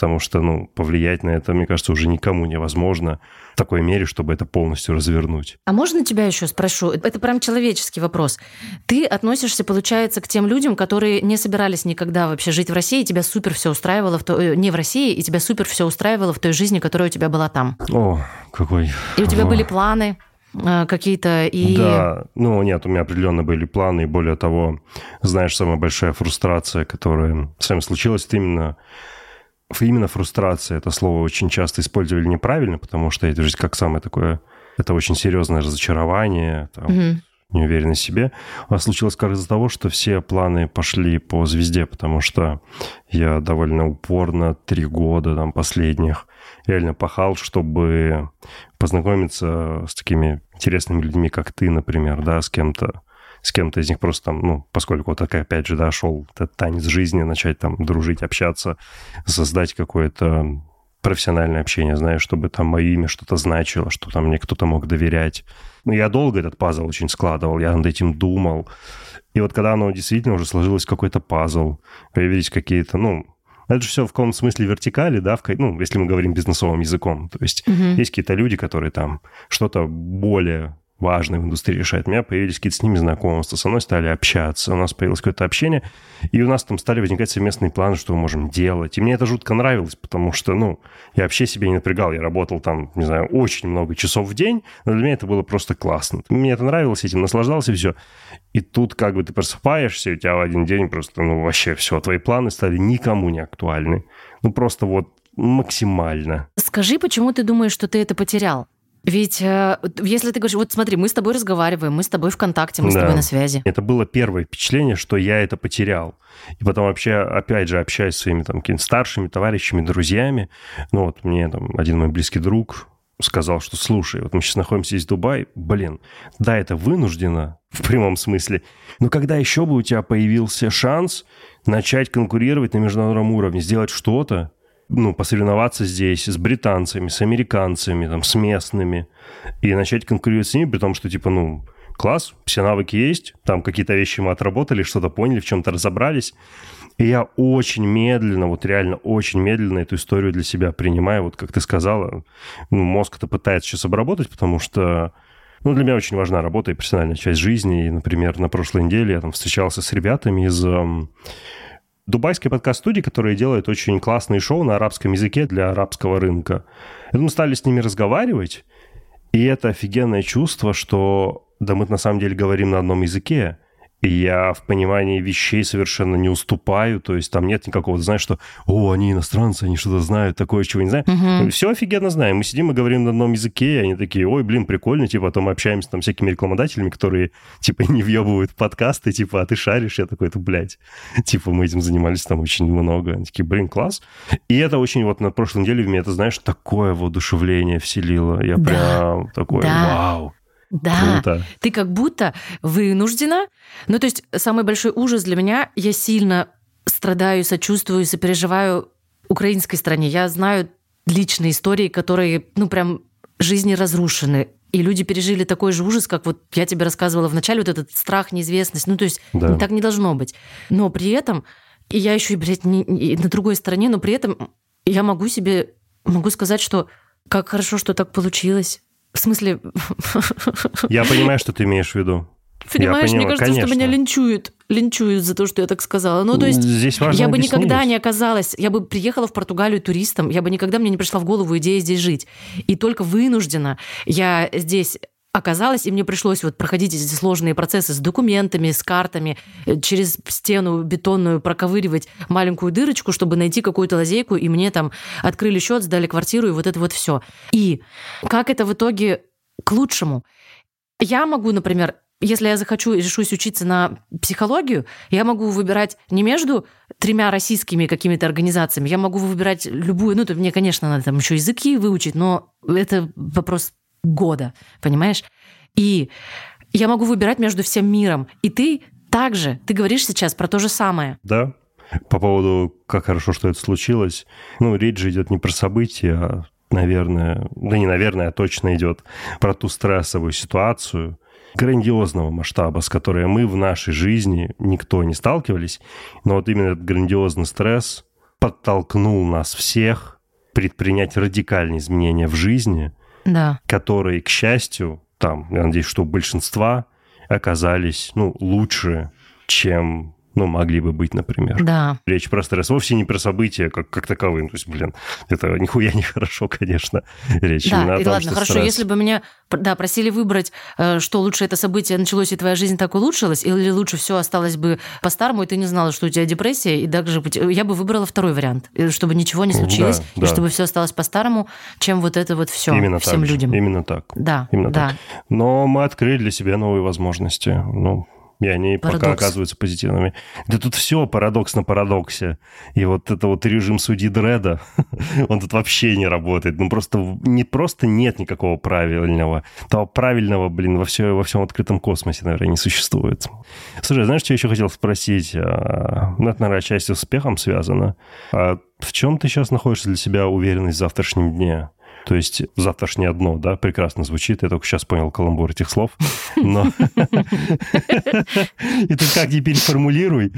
потому что, ну, повлиять на это, мне кажется, уже никому невозможно в такой мере, чтобы это полностью развернуть. А можно тебя еще спрошу? Это прям человеческий вопрос. Ты относишься, получается, к тем людям, которые не собирались никогда вообще жить в России, и тебя супер все устраивало в то... Э, не в России, и тебя супер все устраивало в той жизни, которая у тебя была там. О, какой... И у тебя О. были планы, э, какие-то и... Да, ну нет, у меня определенно были планы, и более того, знаешь, самая большая фрустрация, которая с вами случилась, это именно именно фрустрация, это слово очень часто использовали неправильно, потому что это же как самое такое, это очень серьезное разочарование, там, угу. неуверенность в себе. А случилось как из-за того, что все планы пошли по звезде, потому что я довольно упорно три года там последних реально пахал, чтобы познакомиться с такими интересными людьми, как ты, например, да, с кем-то, с кем-то из них просто там, ну, поскольку вот такая, опять же, да, шел этот танец жизни, начать там дружить, общаться, создать какое-то профессиональное общение, знаешь, чтобы там мое имя что-то значило, что там мне кто-то мог доверять. Ну, я долго этот пазл очень складывал, я над этим думал. И вот когда оно действительно уже сложилось какой-то пазл, появились какие-то, ну, это же все в каком смысле вертикали, да, в, ну, если мы говорим бизнесовым языком. То есть угу. есть какие-то люди, которые там что-то более важные в индустрии решают. У меня появились какие-то с ними знакомства, со мной стали общаться, у нас появилось какое-то общение, и у нас там стали возникать совместные планы, что мы можем делать. И мне это жутко нравилось, потому что, ну, я вообще себя не напрягал, я работал там, не знаю, очень много часов в день, но для меня это было просто классно. Мне это нравилось, этим наслаждался, и все. И тут как бы ты просыпаешься, у тебя в один день просто, ну, вообще все, твои планы стали никому не актуальны. Ну, просто вот максимально. Скажи, почему ты думаешь, что ты это потерял? Ведь э, если ты говоришь, вот смотри, мы с тобой разговариваем, мы с тобой в контакте, мы да. с тобой на связи. Это было первое впечатление, что я это потерял. И потом вообще, опять же, общаясь с своими там старшими товарищами, друзьями, ну вот мне там один мой близкий друг сказал, что слушай, вот мы сейчас находимся здесь в Дубае, блин, да, это вынуждено в прямом смысле, но когда еще бы у тебя появился шанс начать конкурировать на международном уровне, сделать что-то, ну, посоревноваться здесь с британцами, с американцами, там, с местными, и начать конкурировать с ними, при том, что, типа, ну, класс, все навыки есть, там какие-то вещи мы отработали, что-то поняли, в чем-то разобрались. И я очень медленно, вот реально очень медленно эту историю для себя принимаю. Вот как ты сказала, ну, мозг это пытается сейчас обработать, потому что ну, для меня очень важна работа и профессиональная часть жизни. И, например, на прошлой неделе я там встречался с ребятами из дубайской подкаст-студии, которые делают очень классные шоу на арабском языке для арабского рынка. И мы стали с ними разговаривать, и это офигенное чувство, что да мы на самом деле говорим на одном языке, я в понимании вещей совершенно не уступаю, то есть там нет никакого, знаешь, что, о, они иностранцы, они что-то знают, такое, чего не знаю. Угу. Все офигенно знаем. Мы сидим и говорим на одном языке, и они такие, ой, блин, прикольно, типа, потом мы общаемся там всякими рекламодателями, которые, типа, не въебывают подкасты, типа, а ты шаришь, я такой, это, блядь. Типа, мы этим занимались там очень много. Они такие, блин, класс. И это очень вот на прошлой неделе в меня, это, знаешь, такое воодушевление вселило. Я да. прям такой, да. вау. Да, Круто. ты как будто вынуждена. Ну, то есть самый большой ужас для меня, я сильно страдаю, сочувствую, сопереживаю украинской стране. Я знаю личные истории, которые, ну, прям жизни разрушены. И люди пережили такой же ужас, как вот я тебе рассказывала в начале, вот этот страх, неизвестность. Ну, то есть да. так не должно быть. Но при этом, и я еще, блядь, не, не, на другой стороне, но при этом я могу себе, могу сказать, что как хорошо, что так получилось. В смысле... Я понимаю, что ты имеешь в виду. Понимаешь, мне кажется, конечно. что меня линчуют. Линчуют за то, что я так сказала. Ну, то есть, Здесь важно я бы объяснить. никогда не оказалась, я бы приехала в Португалию туристом, я бы никогда мне не пришла в голову идея здесь жить. И только вынуждена я здесь оказалось, и мне пришлось вот проходить эти сложные процессы с документами, с картами, э, через стену бетонную проковыривать маленькую дырочку, чтобы найти какую-то лазейку, и мне там открыли счет, сдали квартиру, и вот это вот все. И как это в итоге к лучшему? Я могу, например, если я захочу и решусь учиться на психологию, я могу выбирать не между тремя российскими какими-то организациями, я могу выбирать любую, ну, то мне, конечно, надо там еще языки выучить, но это вопрос года, понимаешь? И я могу выбирать между всем миром. И ты также, ты говоришь сейчас про то же самое. Да, по поводу, как хорошо, что это случилось. Ну, речь же идет не про события, а, наверное, да не наверное, а точно идет про ту стрессовую ситуацию грандиозного масштаба, с которой мы в нашей жизни никто не сталкивались. Но вот именно этот грандиозный стресс подтолкнул нас всех предпринять радикальные изменения в жизни, да. которые, к счастью, там, я надеюсь, что большинства оказались, ну, лучше, чем ну, могли бы быть, например. Да. Речь про стресс вовсе не про события как, как таковые. То есть, блин, это нихуя не хорошо, конечно. Речь да, именно о и том, ладно, хорошо, стресс... если бы меня да, просили выбрать, э, что лучше это событие началось, и твоя жизнь так улучшилась, или лучше все осталось бы по-старому, и ты не знала, что у тебя депрессия, и также я бы выбрала второй вариант, э, чтобы ничего не случилось, да, и да. чтобы все осталось по-старому, чем вот это вот все Именно всем так людям. Же. Именно так. Да, Именно да. так. Но мы открыли для себя новые возможности. Ну, и они Парадокс. пока оказываются позитивными. Да тут все парадокс на парадоксе. И вот это вот режим судьи Дреда, он тут вообще не работает. Ну просто, не просто нет никакого правильного. Того правильного, блин, во, все, во всем открытом космосе, наверное, не существует. Слушай, знаешь, что я еще хотел спросить? А, ну, это, наверное, отчасти с успехом связано. А в чем ты сейчас находишься для себя уверенность в завтрашнем дне? То есть завтрашнее дно, да, прекрасно звучит. Я только сейчас понял каламбур этих слов. Но... И ты как теперь формулируй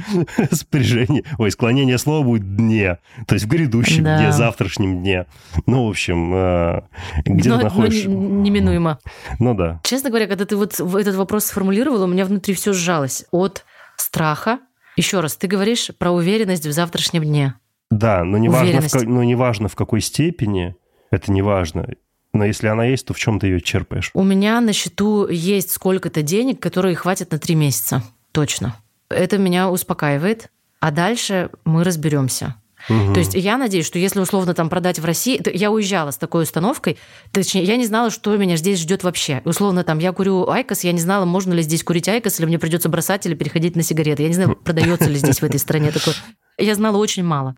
спряжение, ой, склонение слова будет дне, то есть в грядущем дне, завтрашнем дне. Ну, в общем, э, где ты находишься? Неминуемо. Ну да. Честно говоря, когда ты вот этот вопрос сформулировала, у меня внутри все сжалось от страха. Еще раз, ты говоришь про уверенность в завтрашнем дне. Да, но не, важно в, но не важно в какой степени, это не важно. Но если она есть, то в чем ты ее черпаешь? У меня на счету есть сколько-то денег, которые хватит на три месяца. Точно. Это меня успокаивает. А дальше мы разберемся. Угу. То есть я надеюсь, что если условно там продать в России, то я уезжала с такой установкой, точнее, я не знала, что меня здесь ждет вообще. Условно там я курю IQOS, я не знала, можно ли здесь курить IQOS, или мне придется бросать или переходить на сигареты. Я не знаю, продается ли здесь в этой стране такое. Я знала очень мало.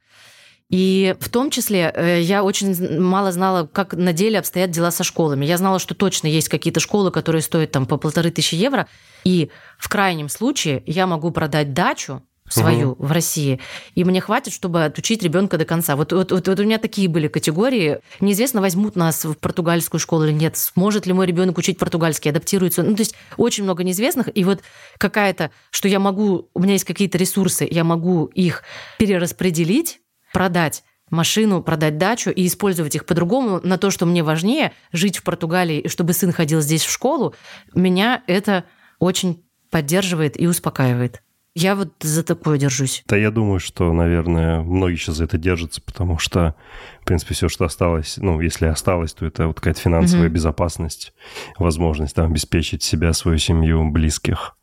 И в том числе э, я очень мало знала, как на деле обстоят дела со школами. Я знала, что точно есть какие-то школы, которые стоят там по полторы тысячи евро. И в крайнем случае я могу продать дачу свою угу. в России, и мне хватит, чтобы отучить ребенка до конца. Вот, вот, вот, вот у меня такие были категории. Неизвестно, возьмут нас в португальскую школу или нет, сможет ли мой ребенок учить португальский, адаптируется. Ну, то есть очень много неизвестных, и вот какая-то, что я могу, у меня есть какие-то ресурсы, я могу их перераспределить продать машину, продать дачу и использовать их по-другому на то, что мне важнее, жить в Португалии, и чтобы сын ходил здесь в школу, меня это очень поддерживает и успокаивает. Я вот за такое держусь. Да, я думаю, что, наверное, многие сейчас за это держатся, потому что, в принципе, все, что осталось, ну, если осталось, то это вот какая-то финансовая угу. безопасность, возможность там обеспечить себя, свою семью, близких.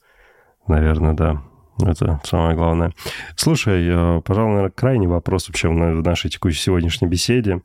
Наверное, да. Это самое главное. Слушай, э, пожалуй, наверное, крайний вопрос вообще в нашей текущей сегодняшней беседе.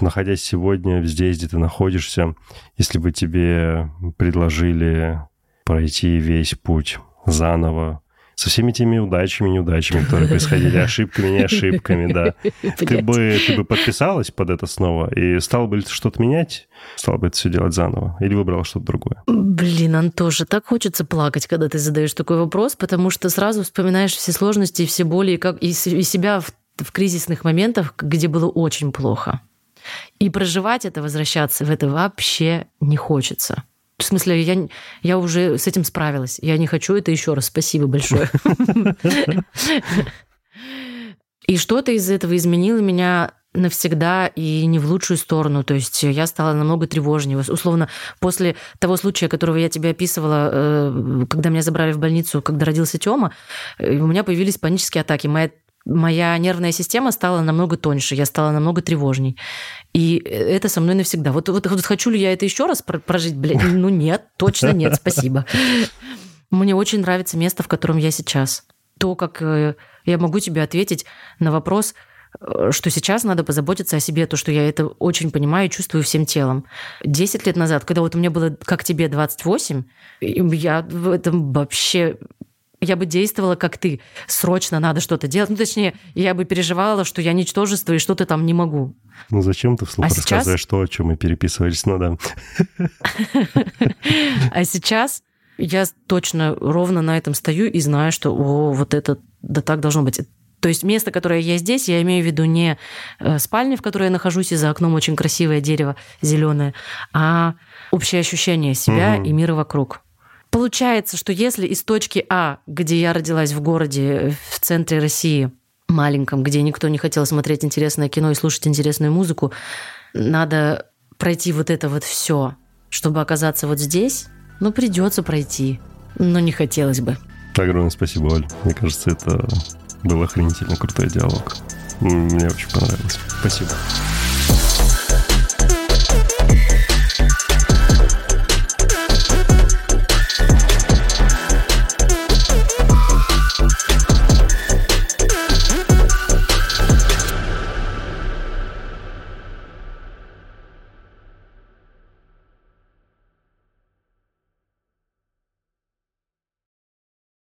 Находясь сегодня здесь, где ты находишься, если бы тебе предложили пройти весь путь заново, со всеми теми удачами, неудачами, которые происходили, ошибками, не ошибками, да. Ты бы, ты бы подписалась под это снова и стал бы что-то менять? Стал бы это все делать заново? Или выбрала что-то другое? Блин, Антоша, так хочется плакать, когда ты задаешь такой вопрос, потому что сразу вспоминаешь все сложности и все боли, и, как, и себя в, в кризисных моментах, где было очень плохо. И проживать это, возвращаться в это вообще не хочется. В смысле, я, я уже с этим справилась. Я не хочу это еще раз. Спасибо большое. И что-то из этого изменило меня навсегда и не в лучшую сторону. То есть я стала намного тревожнее. Условно, после того случая, которого я тебе описывала, э, когда меня забрали в больницу, когда родился Тёма, э, у меня появились панические атаки. Моя моя нервная система стала намного тоньше, я стала намного тревожней. И это со мной навсегда. Вот, вот, вот хочу ли я это еще раз прожить? Блин, ну нет, точно нет, спасибо. Мне очень нравится место, в котором я сейчас. То, как э, я могу тебе ответить на вопрос, э, что сейчас надо позаботиться о себе, то, что я это очень понимаю и чувствую всем телом. Десять лет назад, когда вот у меня было, как тебе, 28, я в этом вообще я бы действовала, как ты. Срочно надо что-то делать. Ну, точнее, я бы переживала, что я ничтожество и что-то там не могу. Ну, зачем ты вслух а рассказываешь сейчас... то, о чем мы переписывались? Ну, да. А сейчас я точно ровно на этом стою и знаю, что о, вот это, да так должно быть. То есть место, которое я здесь, я имею в виду не э, спальня, в которой я нахожусь, и за окном очень красивое дерево зеленое, а общее ощущение себя угу. и мира вокруг. Получается, что если из точки А, где я родилась в городе, в центре России, маленьком, где никто не хотел смотреть интересное кино и слушать интересную музыку, надо пройти вот это вот все, чтобы оказаться вот здесь, ну, придется пройти. Но не хотелось бы. Огромное спасибо, Оль. Мне кажется, это был охренительно крутой диалог. Мне очень понравилось. Спасибо.